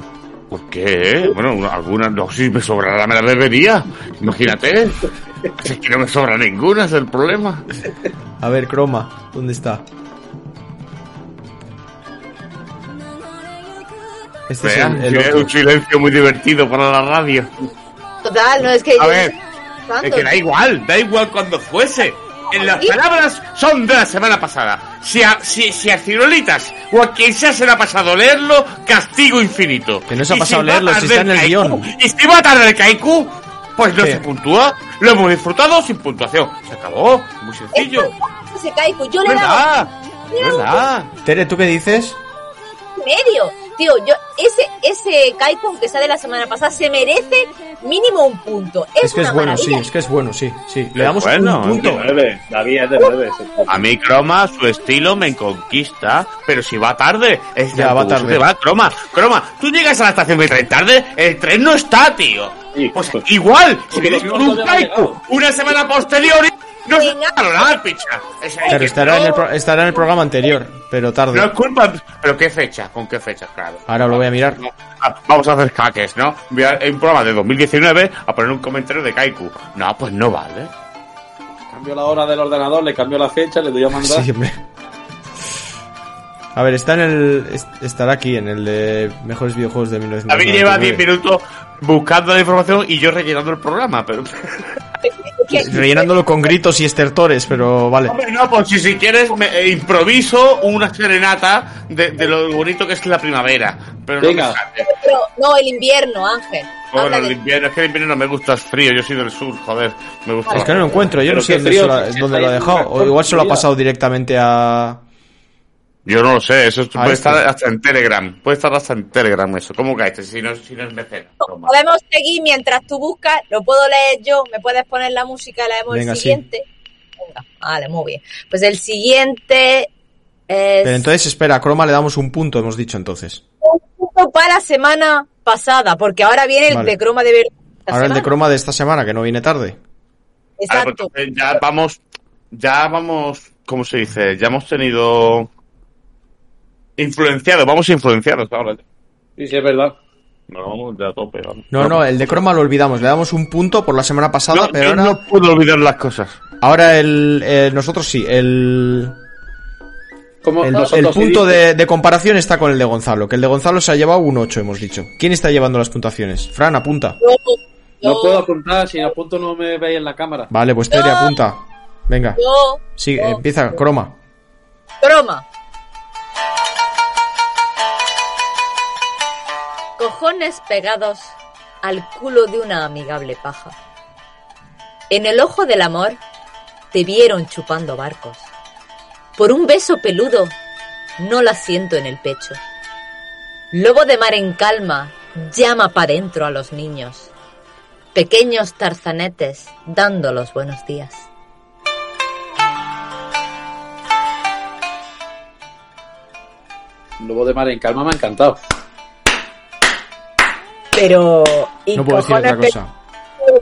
¿Por qué? Bueno, una- algunas no, si me sobrara me la bebería. Imagínate. Si es que no me sobra ninguna, es el problema. A ver, Croma, ¿dónde está? Este es Vea, el, el sí, es otro. un silencio muy divertido para la radio. Total, no es que. A ver. Es que da igual, da igual cuando fuese. En las palabras son de la semana pasada. Si a, si, si a Cirolitas o a quien sea se le ha pasado leerlo, castigo infinito. Que no se ha pasado va leerlo, si está en el Kaiku, guion. Y si va tarde el Kaiku, pues no ¿Qué? se puntúa. Lo hemos disfrutado sin puntuación. Se acabó. Muy sencillo. Ese Kaiku, yo le he dado verdad. Verdad. Tere, ¿tú qué dices? medio. Tío, yo, ese, ese Kaiku, aunque sea de la semana pasada, se merece mínimo un punto. Es, Es que una es bueno, sí, es que es bueno, sí, sí. Le damos bueno, un punto. De nueve. David es de nueve. sí. A mí Croma, su estilo me conquista, pero si va tarde, es Ya, va tarde. que va, Croma, Croma, tú llegas a la estación de tren tarde, el tren no está, tío. Sí, Pues igual, si los con un llegado. una semana posterior, no se valorar, picha. Que estará en, el no- pro- estará en el programa anterior, pero No tarde. es culpa, pero ¿qué fecha? ¿Con qué fecha? Claro. Ahora lo voy a mirar. No, ah, Vamos a hacer caques, ¿no? Voy a, en un programa de 2019 a poner un comentario de Kaiku. No, pues no vale. Cambio la hora del ordenador, le cambio la fecha, le doy a mandar. Sí, hombre. A ver, está en el. est- Estará aquí, en el de mejores videojuegos de David 1999. lleva 10 minutos buscando la información y yo rellenando el programa, pero... (laughs) Rellenándolo con gritos y estertores, pero vale. Hombre, no, pues si, si quieres me eh, improviso una serenata de, de lo bonito que es la primavera. Pero no Venga. pero, no, el invierno, Ángel. Bueno, Habla el de- invierno, es que el invierno no me gusta, es frío, yo soy del sur, joder, me gusta. Es que no lo encuentro, yo Pero no sé dónde, frío, se lo ha- si dónde lo ha dejado. O igual se lo ha pasado directamente a. Yo no lo sé, eso puede este. estar hasta en Telegram, puede estar hasta en Telegram eso. ¿Cómo caes si no, si no es mecena? Toma. Podemos seguir mientras tú buscas, lo puedo leer yo, me puedes poner la música, leemos Venga, el sí. siguiente. Venga, vale, muy bien. Pues el siguiente es Pero entonces, espera, a Croma le damos un punto, hemos dicho entonces. un punto para la semana pasada, porque ahora viene el Vale. de croma de verdad. Ahora el de Croma de esta semana, que no viene tarde. Ahora, pues, Exacto. entonces ya vamos, ya vamos, ¿cómo se dice? Ya hemos tenido influenciados, vamos influenciados ahora. Sí, sí, es verdad. De a tope, vamos. No, no, el de Croma lo olvidamos. Le damos un punto por la semana pasada, No, pero yo ahora. no puedo olvidar las cosas. Ahora el, eh, nosotros sí, el, Como el, punto de, de comparación está con el de Gonzalo, que el de Gonzalo se ha llevado un 8, hemos dicho. ¿Quién está llevando las puntuaciones? Fran, apunta. No yo- puedo apuntar, si apunto no me veis en la cámara. Vale, pues Tere, No. apunta. Venga, sí, empieza, Croma. Croma. Cojones pegados al culo de una amigable paja. En el ojo del amor te vieron chupando barcos. Por un beso peludo no la siento en el pecho. Lobo de mar en calma llama pa' dentro a los niños. Pequeños tarzanetes dando los buenos días. Lobo de mar en calma me ha encantado. Pero. ¿y No puedo decir otra cosa.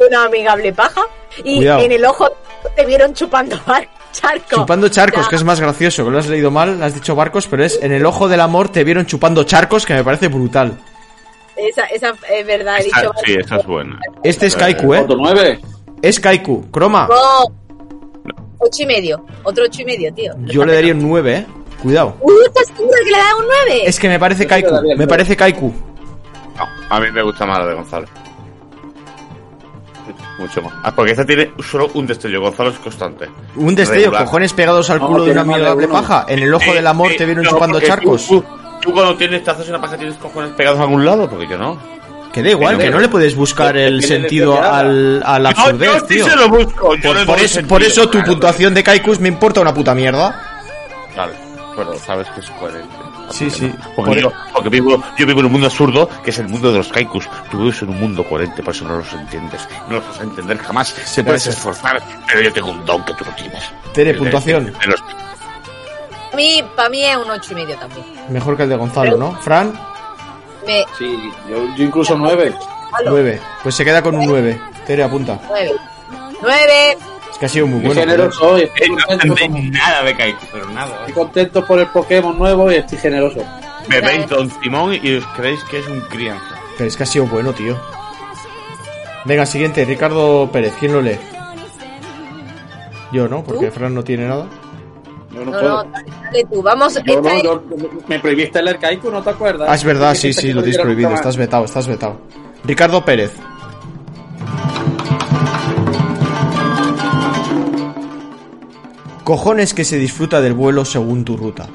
una amigable paja y Cuidado. en el ojo te vieron chupando (laughs) bar- charco. Chupando charcos, Ya. que es más gracioso, que lo has leído mal, has dicho barcos, pero es en el ojo del amor te vieron chupando charcos, que me parece brutal. Esa, esa es verdad, he dicho. sí, esa es buena. Este es Kaiku, ¿eh? Otro 9. Es Kaiku. Croma, No. Ocho y medio. Otro ocho y medio, tío. yo le daría un 9, ¿eh? Cuidado. Uy, ¿estás seguro que le da un nueve? Es que me parece Kaiku, me parece Kaiku. No, a mí me gusta más la de Gonzalo. Mucho más. Ah, porque esta tiene solo un destello. Gonzalo es constante. Un destello, Regular. cojones pegados al No, culo de una uno. paja. En el ojo del amor te vieron no, chupando charcos. Tú, tú- tú cuando tienes, te haces una paja tienes cojones pegados a algún lado, porque yo no. Que da igual, que no le puedes buscar el sentido al, a la No, yo absurdez, sí tío. se lo busco. yo Por, eso, sentido, por eso tu claro. puntuación de Kaikus me importa una puta mierda. Vale, pero sabes que es coherente. Sí, sí. Porque, Por- yo, porque vivo, yo vivo en un mundo absurdo, que es el mundo de los kaikus. Tú vives en un mundo coherente, por eso no los entiendes. No los vas a entender jamás. Se puedes esforzar, pero yo tengo un don que tú no tienes. Tere, puntuación. de los- Para mí, para mí es un ocho y medio también. Mejor que el de Gonzalo, ¿no? Fran, Me, Sí, yo, yo incluso 9. Halo, 9. Pues se queda con un 9. Tere, apunta. nueve. Nueve. Es que ha sido muy Qué bueno. generoso hoy. Estoy no contento, nada de kaikus, pero nada. estoy contento por el Pokémon nuevo y estoy generoso. Bebéis Don Simón y os creéis que es un crianza. Pero es que ha sido bueno, tío. Venga, siguiente, Ricardo Pérez, ¿quién lo lee? Yo, ¿no? Porque ¿Tú? Fran no tiene nada. Yo no, No, puedo. no, dale, tú. Vamos, Yo esta no, es- yo- me prohibiste leer Kaiku, ¿no te acuerdas? Ah, es verdad, sí, sí, que lo tienes prohibido, estás vetado, estás vetado. Ricardo Pérez. Cojones que se disfruta del vuelo según tu ruta.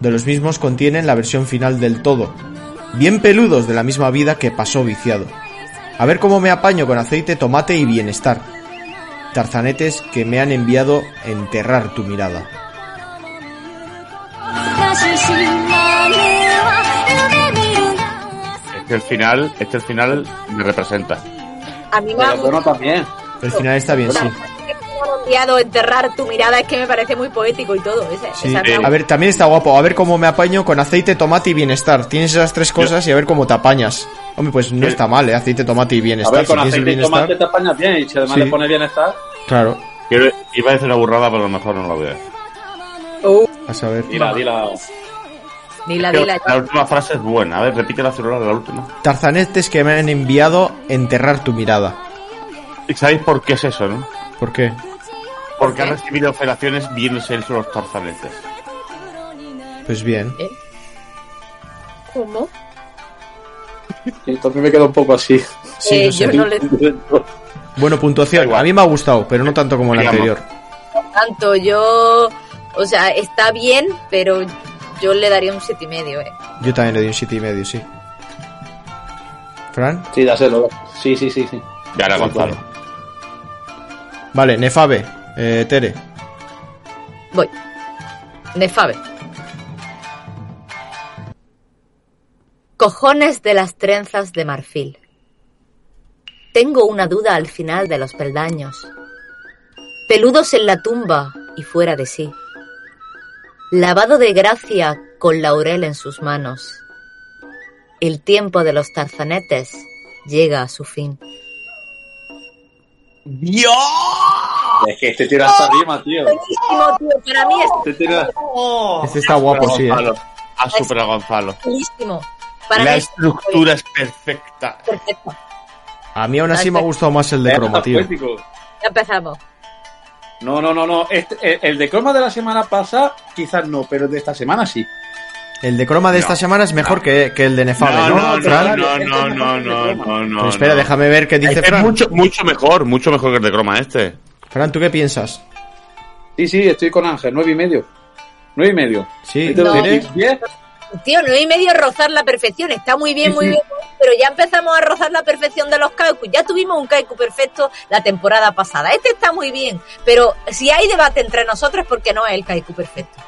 De los mismos contienen la versión final del todo. Bien peludos de la misma vida que pasó viciado. A ver cómo me apaño con aceite, tomate y bienestar. Tarzanetes que me han enviado enterrar tu mirada. Este el final, este el final me representa. a mí me también. El final está bien, sí. Enviado enterrar tu mirada, es que me parece muy poético y todo. Ese, Sí, esa a ver, también está guapo. A ver cómo me apaño con aceite, tomate y bienestar. Tienes esas tres cosas y a ver cómo te apañas. Hombre, pues no está mal, ¿eh? Aceite, tomate y A bienestar. ver, Si con tienes el aceite y tomate te apañas bien. Y si además Sí. le pones bienestar, claro. Quiero- Iba a decir una burrada, pero a lo mejor no lo voy a decir. Uh, A saber. dila, dila. dila, dila. La última frase es buena. A ver, repite la celular, la última. Tarzanetes que me han enviado enterrar tu mirada. ¿Y sabéis por qué es eso, no? ¿Por qué? Porque han recibido operaciones viéndose los tarzanetes. Pues bien. ¿Cómo? Y también me queda un poco así. Sí, Eh, no sé. yo no le Bueno, puntuación. igual. A mí me ha gustado, pero no tanto como la anterior. tanto, yo. O sea, está bien, pero yo le daría un siete y medio, eh. Yo también le doy un siete y medio, sí. ¿Fran? Sí, dáselo. Sí, sí, sí, sí. Y ahora Sí, Gonzalo. Vale, Nefabe. Eh, Tere. Voy. Nefabe. Cojones de las trenzas de marfil. Tengo una duda al final de los peldaños. Peludos en la tumba y fuera de sí. Lavado de gracia con laurel en sus manos. El tiempo de los tarzanetes llega a su fin. Es que este tira hasta rima, tío. Buenísimo, tío. Para mí es Este tira... Este está guapo, sí, ¿eh? Ha superado a Gonzalo. buenísimo. Para La estructura es perfecta. perfecto. A mí aún así me ha gustado más el de Es cromo, tío. Ya empezamos. No, no, no, no. Este- el, el de croma de la semana pasada, quizás no, pero el de esta semana sí. El de croma de esta semana es mejor que, que el de Nefabe, ¿no? No, no, no, no, no, no, no, no, no. Pero espera, déjame ver qué dice Este es mucho, mucho mejor, mucho mejor que el de croma este. Fran, ¿tú qué piensas? Sí, sí, estoy con Ángel, nueve y medio. Nueve y medio. Sí, diez. Tío, nueve y medio es rozar la perfección. Está muy bien, muy bien. Pero ya empezamos a rozar la perfección de los kaikus. Ya tuvimos un kaiku perfecto la temporada pasada. Este está muy bien. Pero si hay debate entre nosotros porque no es el kaiku perfecto.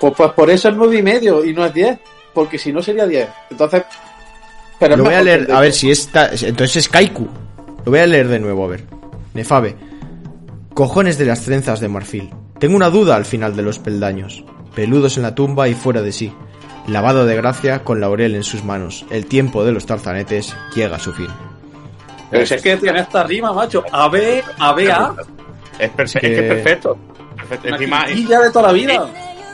Pues, pues por eso es nueve y medio y no es diez. Porque si no sería diez. Entonces. Pero Lo voy a leer, a ver si está. Entonces es Kaiku. Lo voy a leer de nuevo, a ver. Nefabe. Cojones de las trenzas de marfil. Tengo una duda al final de los peldaños. Peludos en la tumba y fuera de sí. Lavado de gracia con laurel en sus manos. El tiempo de los tarzanetes llega a su fin. Pero si es que tiene esta rima, macho. A B, A, B, A. Es, que- es que es perfecto. Perfecto. Encima, quintilla de toda la vida.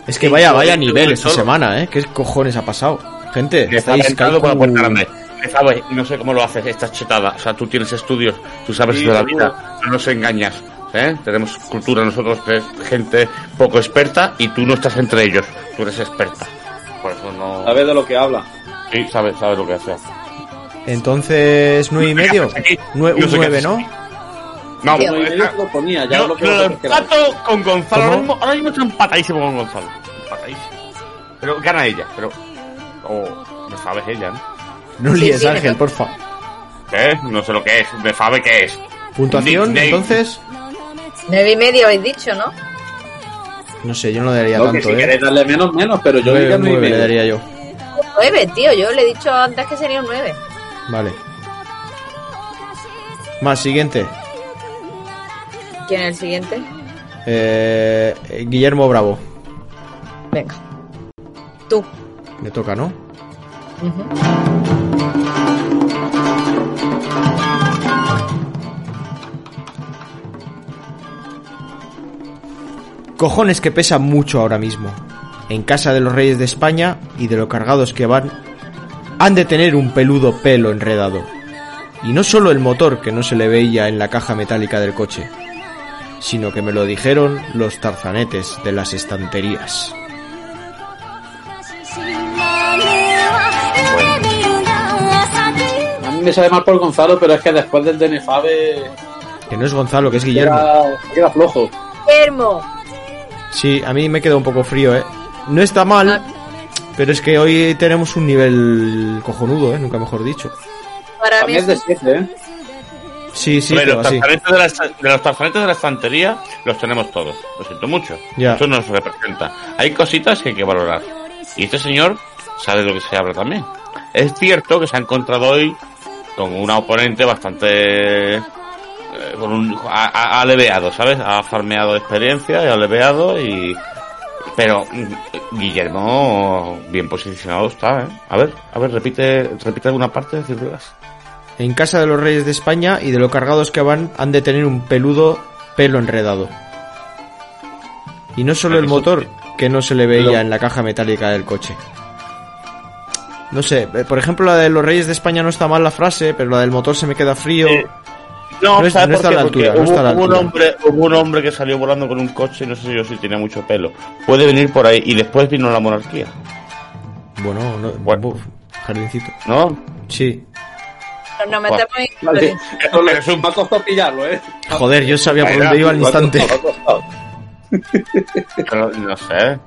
Es que vaya, vaya nivel esta semana, ¿eh? ¿Qué cojones ha pasado? Gente, que está estáis entrando por la puerta grande. Sabes, no sé cómo lo haces, estás chetada. O sea, tú tienes estudios, tú sabes Sí, de la vida, no nos engañas. ¿Eh? Tenemos cultura nosotros, que es gente poco experta, y tú no estás entre ellos. Tú eres experta. Por eso no. Sabes de lo que habla. Sí, sabes, sabes lo que hace. Entonces, nueve y medio. Nue- yo un nueve, ¿no? No, Tío, Nueve y medio te lo ponía, ya yo lo que lo empato con Gonzalo. ¿Cómo? Ahora mismo, ahora mismo estoy empatadísimo con Gonzalo. Empatadísimo. Pero gana ella, pero. O. no sabes ella, ¿no? No Sí, líes, sí, Ángel, porfa. ¿Qué? No sé lo que es. Me sabe qué es. Puntuación, entonces. Nueve y medio habéis dicho, ¿no? No sé, yo no le daría No, que tanto, si ¿eh? queréis darle menos, menos, pero yo Nueve, diría nueve y nueve le medio. daría yo. Nueve, tío. Yo le he dicho antes que sería un nueve. Vale. Más, siguiente. ¿Quién es el siguiente? Eh, Guillermo Bravo. Venga. Tú. Me toca, ¿no? Ujú. Cojones que pesan mucho ahora mismo. En casa de los reyes de España y de lo cargados que van, han de tener un peludo pelo enredado. Y no solo el motor que no se le veía en la caja metálica del coche, sino que me lo dijeron los tarzanetes de las estanterías. A mí me sabe mal por Gonzalo, pero es que después del DNFAVE Que no es Gonzalo, que es Guillermo. queda, queda flojo. Guillermo. Sí, a mí me queda un poco frío, ¿eh? No está mal, pero es que hoy tenemos un nivel cojonudo, ¿eh? Nunca mejor dicho. Para mí También es de 7, ¿eh? Sí, sí, pero los, de, la, de los tarzanetes de la estantería los tenemos todos. Lo siento mucho. Ya. Eso nos representa. Hay cositas que hay que valorar. Y este señor sabe de lo que se habla también. Es cierto que se ha encontrado hoy con una oponente bastante... eh, con un, ha, ha- leveado, ¿sabes? Ha farmeado experiencia y ha leveado y... Pero mm, Guillermo bien posicionado está, ¿eh? A ver, a ver, repite, repite alguna parte de Circulas. En casa de los reyes de España y de lo cargados que van, han de tener un peludo pelo enredado. Y no solo el Eso motor, que no se le veía en la caja metálica del coche. No sé, eh, por ejemplo, la de los reyes de España no está mal la frase, pero la del motor se me queda frío. Sí. No, No es- ¿sabes no por está a qué? la Porque altura, no hubo, está un hombre, hubo un hombre que salió volando con un coche, no sé yo si tenía mucho pelo. Puede venir por ahí y después vino la monarquía, Bueno, no, Bueno. uf, jardincito. ¿no? Sí. nos metemos en... Vale. Eso le- es un- Me ha costado pillarlo, ¿eh? Joder, yo sabía por dónde iba al instante. no sé.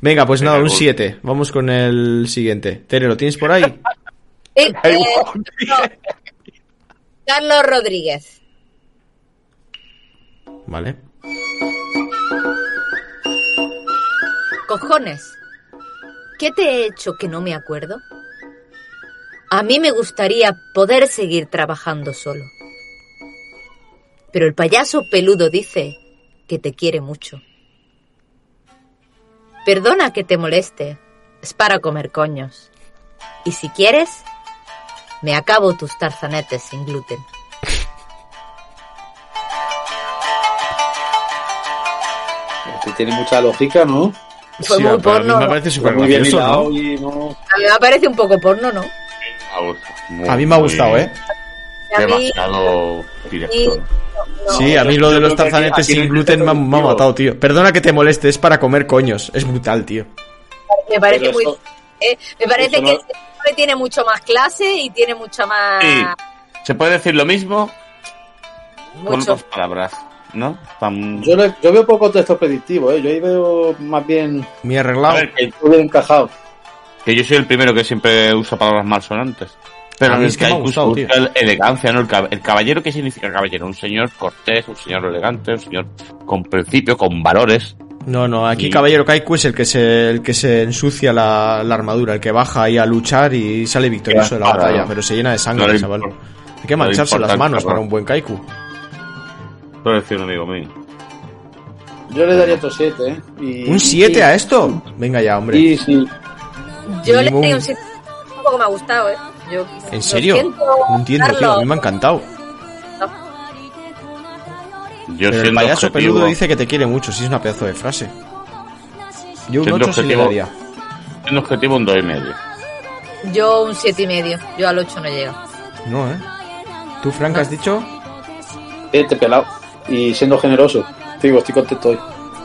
Venga, pues nada, un Venga, 7. Vamos con el siguiente. Tere, ¿lo tienes por ahí? Eh, Ahí eh, no. Carlos Rodríguez. Vale. Cojones. ¿Qué te he hecho que no me acuerdo? A mí me gustaría poder seguir trabajando solo. Pero el payaso peludo dice que te quiere mucho. Perdona que te moleste. Es para comer coños. Y si quieres, me acabo tus tarzanetes sin gluten. Este tiene mucha lógica, ¿no? Fue Sí, muy para mí porno. me parece súper ¿no? y no... A mí me parece un poco porno, ¿no? Muy, A mí me ha muy- gustado, ¿eh? Demasiado directo. no, Sí, a mí lo de los tarzanetes sin no gluten me ha, me ha positivo. matado, tío. Perdona que te moleste, es para comer coños. Es brutal, tío. me parece Pero muy eso- eh, me parece que no- tiene mucho más clase y tiene mucha más Sí. Se puede decir lo mismo con otras palabras, ¿no? Tan- Yo, le- yo veo poco texto predictivo, ¿eh? Yo ahí veo más bien Muy A arreglado. ver, que, bien encajado. que yo soy el primero que siempre usa palabras malsonantes. Pero A mí es el que me ha gustado, tío. el- elegancia, ¿no? El, cab- el caballero, ¿qué significa caballero? Un señor cortés, un señor elegante, un señor con principio, con valores. No, no, aquí Y- Caballero Kaiku es el que se, el que se ensucia la, la armadura, el que baja ahí a luchar y sale victorioso de la batalla, pero se llena de sangre, No chaval. importa. Hay que mancharse las manos cabrón. para un buen Kaiku. Lo decía un amigo mío. Yo le daría otro 7, ¿eh? Y- ¿Un 7 y- a esto? Venga ya, hombre. Sí, sí. yo le doy un- un siete. un poco me ha gustado eh yo ¿En serio? siento, No entiendo, tío. A mí me ha encantado. Yo Pero el payaso objetivo, peludo dice que te quiere mucho, si es una pedazo de frase. Yo un Siendo 8 sí le objetivo- daría. siendo objetivo un 2 y medio. yo un siete y medio yo al 8 no llego No, ¿eh? ¿Tú, Frank, has dicho? Este pelado. Y siendo generoso. Digo, estoy contento hoy.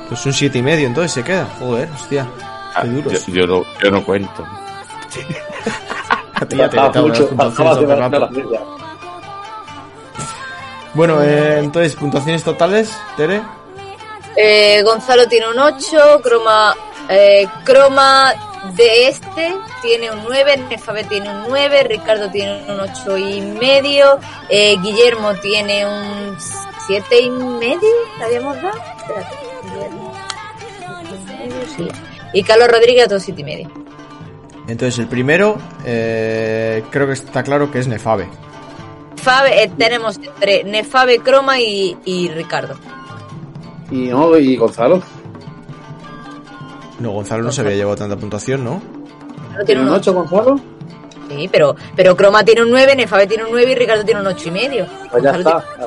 Pues un siete y medio, entonces se queda. Joder, hostia. Ah, Qué yo, yo no, yo no cuento. (laughs) A ti ya te quitaba las mucho, de la. Bueno, eh, entonces, puntuaciones totales, Tere. Eh, Gonzalo tiene un 8, Croma, eh, Croma de este tiene un 9, Nefabe tiene un 9, Ricardo tiene un 8 y medio, eh, Guillermo tiene un 7 y medio, ¿le habíamos dado? Espérate, Guillermo, sí. Y Carlos Rodríguez otro 7 y medio. Entonces, el primero, eh, creo que está claro que es Nefabe. Fabe, eh, tenemos entre Nefabe, Croma y, y Ricardo. Y no, y Gonzalo. No, Gonzalo no se había llevado tanta puntuación, ¿no? Gonzalo ¿Tiene un 8 Gonzalo? Sí, pero, pero Croma tiene un 9, Nefabe tiene un 9 y Ricardo tiene un 8 y medio. Pues ya Gonzalo está.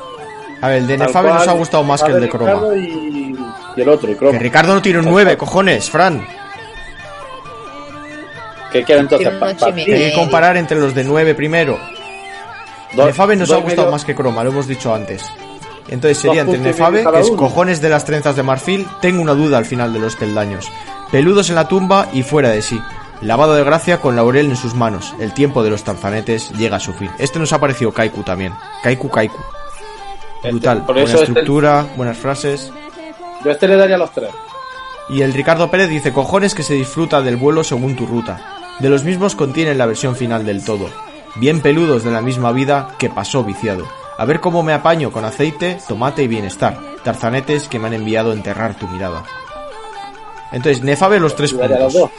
A ver, el de Tal Nefabe nos ha gustado más que el de Croma. Ricardo Y, y el otro, y Que Croma. Ricardo no tiene un 9, cojones, Fran. ¿Qué queda entonces? Tiene que comparar entre los de 9 primero. Dos- Nefabe nos ha gustado medio- más que Croma, lo hemos dicho antes. Entonces sería entre cada que es cojones de las trenzas de marfil, tengo una duda al final de los peldaños. Peludos en la tumba y fuera de sí. Lavado de gracia con laurel en sus manos. El tiempo de los tarzanetes llega a su fin. Este nos ha parecido Kaiku también. Kaiku Kaiku. Brutal. Este, por Buena este- estructura, buenas frases. Yo este le daría los tres. Y el Ricardo Pérez dice, cojones que se disfruta del vuelo según tu ruta. De los mismos contienen la versión final del todo. Bien peludos de la misma vida que pasó viciado. A ver cómo me apaño con aceite, tomate y bienestar. Tarzanetes que me han enviado a enterrar tu mirada. Entonces, Nefabe los tres puntos.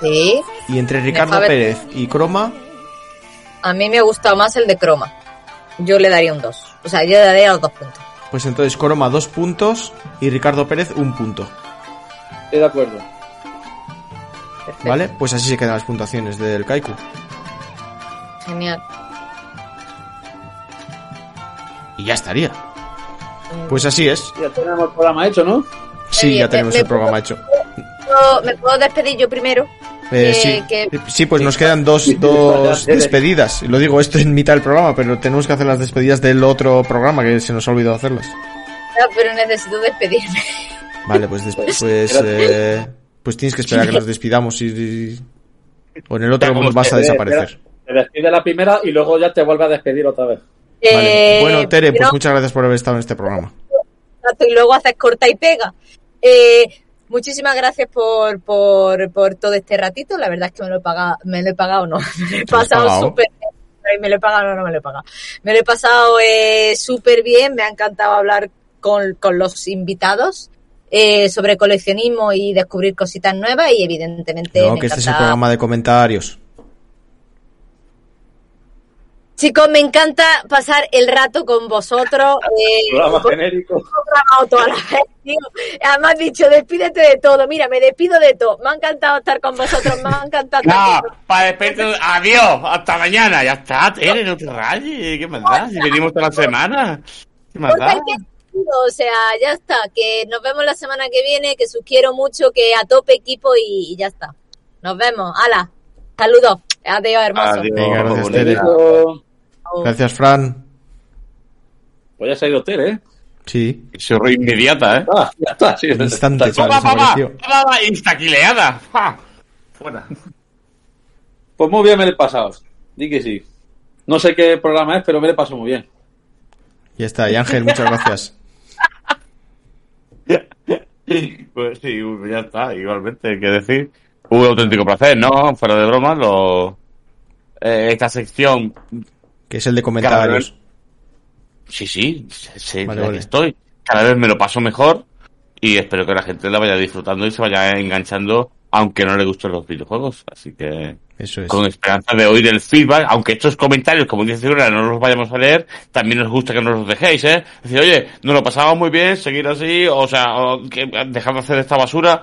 Sí, Y entre Ricardo Nefabe- Pérez y Croma, a mí me ha gustado más el de croma. Yo le daría un 2. O sea, yo le daría los dos puntos. pues entonces Croma dos puntos y Ricardo Pérez un punto. Estoy de acuerdo. Perfecto. ¿Vale? Pues así se quedan las puntuaciones del Kaiku. Genial. Y ya estaría. Pues así es. Ya tenemos el programa hecho, ¿no? Sí, ya tenemos el programa hecho. ¿Puedo- ¿Me puedo despedir yo primero? Eh, que- sí. que- sí, pues nos quedan dos, dos despedidas. Lo digo esto en mitad del programa, pero tenemos que hacer las despedidas del otro programa que se nos ha olvidado hacerlas. No, pero necesito despedirme. Vale, pues después, pues, eh, pues tienes que esperar a que nos despidamos y, y- o en el otro vas a Espera, desaparecer. Te despide la primera y luego ya te vuelve a despedir otra vez. Vale. Eh, Bueno, Tere, pues muchas gracias por haber estado en este programa. Y luego haces corta y pega. Eh, muchísimas gracias por, por, por todo este ratito. La verdad es que me lo he pagado, me lo he pagado, no. (laughs) Me lo he ¿Te lo has pasado súper Me lo he pagado, no, no me lo he pagado. Me lo he pasado eh, súper bien. Me ha encantado hablar con, con los invitados eh, sobre coleccionismo y descubrir cositas nuevas y evidentemente No, me que este es el programa de comentarios. Chicos, me encanta pasar el rato con vosotros. Eh, Programa genérico. grabado toda la vez, tío. Además dicho, despídete de todo. Mira, me despido de todo. Me ha encantado estar con vosotros, me ha encantado No, para despedirte, adiós, hasta mañana, ya está, Tere, no te rayes, ¿qué más da? Si venimos toda la semana, ¿qué y pega, O sea, ya está. Que nos vemos la semana que viene, que os quiero mucho, que a tope equipo y, y ya está. Nos vemos. Hala. Saludos. Adiós, hermoso. Adiós, Venga, gracias. Tere. Pues Fran. ya se ha ido ¿eh? Sí, es inmediata, ¿eh? Ah, ya está, sí. instante, Está- chaval. ¡Instaquileada! ¡Ja! Fuera. Pues muy bien me lo he pasado. Di que sí. No sé qué programa es, pero me lo he pasado muy bien. Ya está, y Ángel, muchas gracias. (laughs) Pues sí, ya está, igualmente, hay que decir. Un auténtico placer, ¿no? Fuera de broma, lo... eh, esta sección, Que es el de comentarios. sí, sí, sí, Vale, vale. estoy. Cada vez me lo paso mejor y espero que la gente la vaya disfrutando y se vaya enganchando, aunque no le gusten los videojuegos. Así que, Eso es. con esperanza de oír el feedback, aunque estos comentarios, como dice Figura, no los vayamos a leer, también nos gusta que nos los dejéis, ¿eh? Decir, oye, nos lo pasamos muy bien, seguir así, o sea, o que, dejar de hacer esta basura,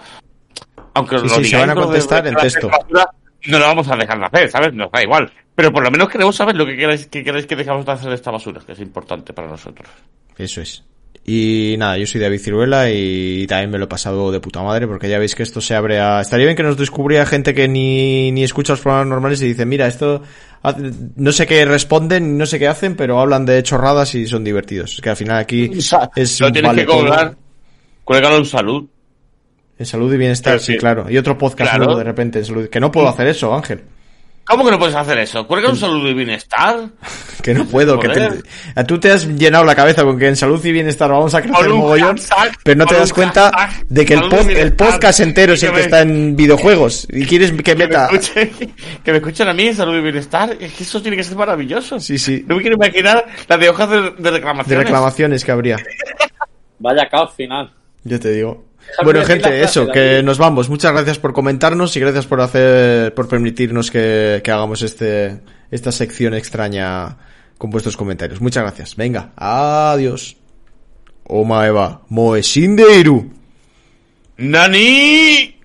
aunque Sí, lo sí, se van a contestar en texto. basura, no lo vamos a dejar de hacer, ¿sabes? Nos da igual. Pero por lo menos queremos saber lo que queréis que, queréis que dejamos de hacer esta basura, que es importante para nosotros. Eso es. Y nada, yo soy David Ciruela y también me lo he pasado de puta madre porque ya veis que esto se abre a... Estaría bien que nos descubriera gente que ni, ni escucha los programas normales y dice, mira, esto... No sé qué responden, no sé qué hacen, pero hablan de chorradas y son divertidos. Es que al final aquí es Lo tienes vale que cobrar. Cuélgalo en salud. En salud y bienestar, sí, sí. claro. Y otro podcast Claro. de repente en salud. Que no puedo hacer eso, Ángel. ¿Cómo que no puedes hacer eso? Cuélgalo en salud y bienestar. (laughs) Que no puedo. Que te- Joder. a tú te has llenado la cabeza con que en salud y bienestar vamos a crecer un mogollón, hashtag, pero no te das un cuenta hashtag, de que el, pod- el podcast entero es el que que me- está en videojuegos. Y quieres que Que me, meta... escuchen, que me escuchen a mí en salud y bienestar. Es que eso tiene que ser maravilloso. Sí, sí. No me quiero imaginar la de hojas de, de De reclamaciones. reclamaciones que habría. Vaya caos final. Yo te digo. Bueno, gente, eso, que nos vamos. Muchas gracias por comentarnos y gracias por hacer, por permitirnos que, que hagamos este, esta sección extraña con vuestros comentarios. Muchas gracias. Venga, adiós. Omaeva, moe shindeiru. ¡Nani!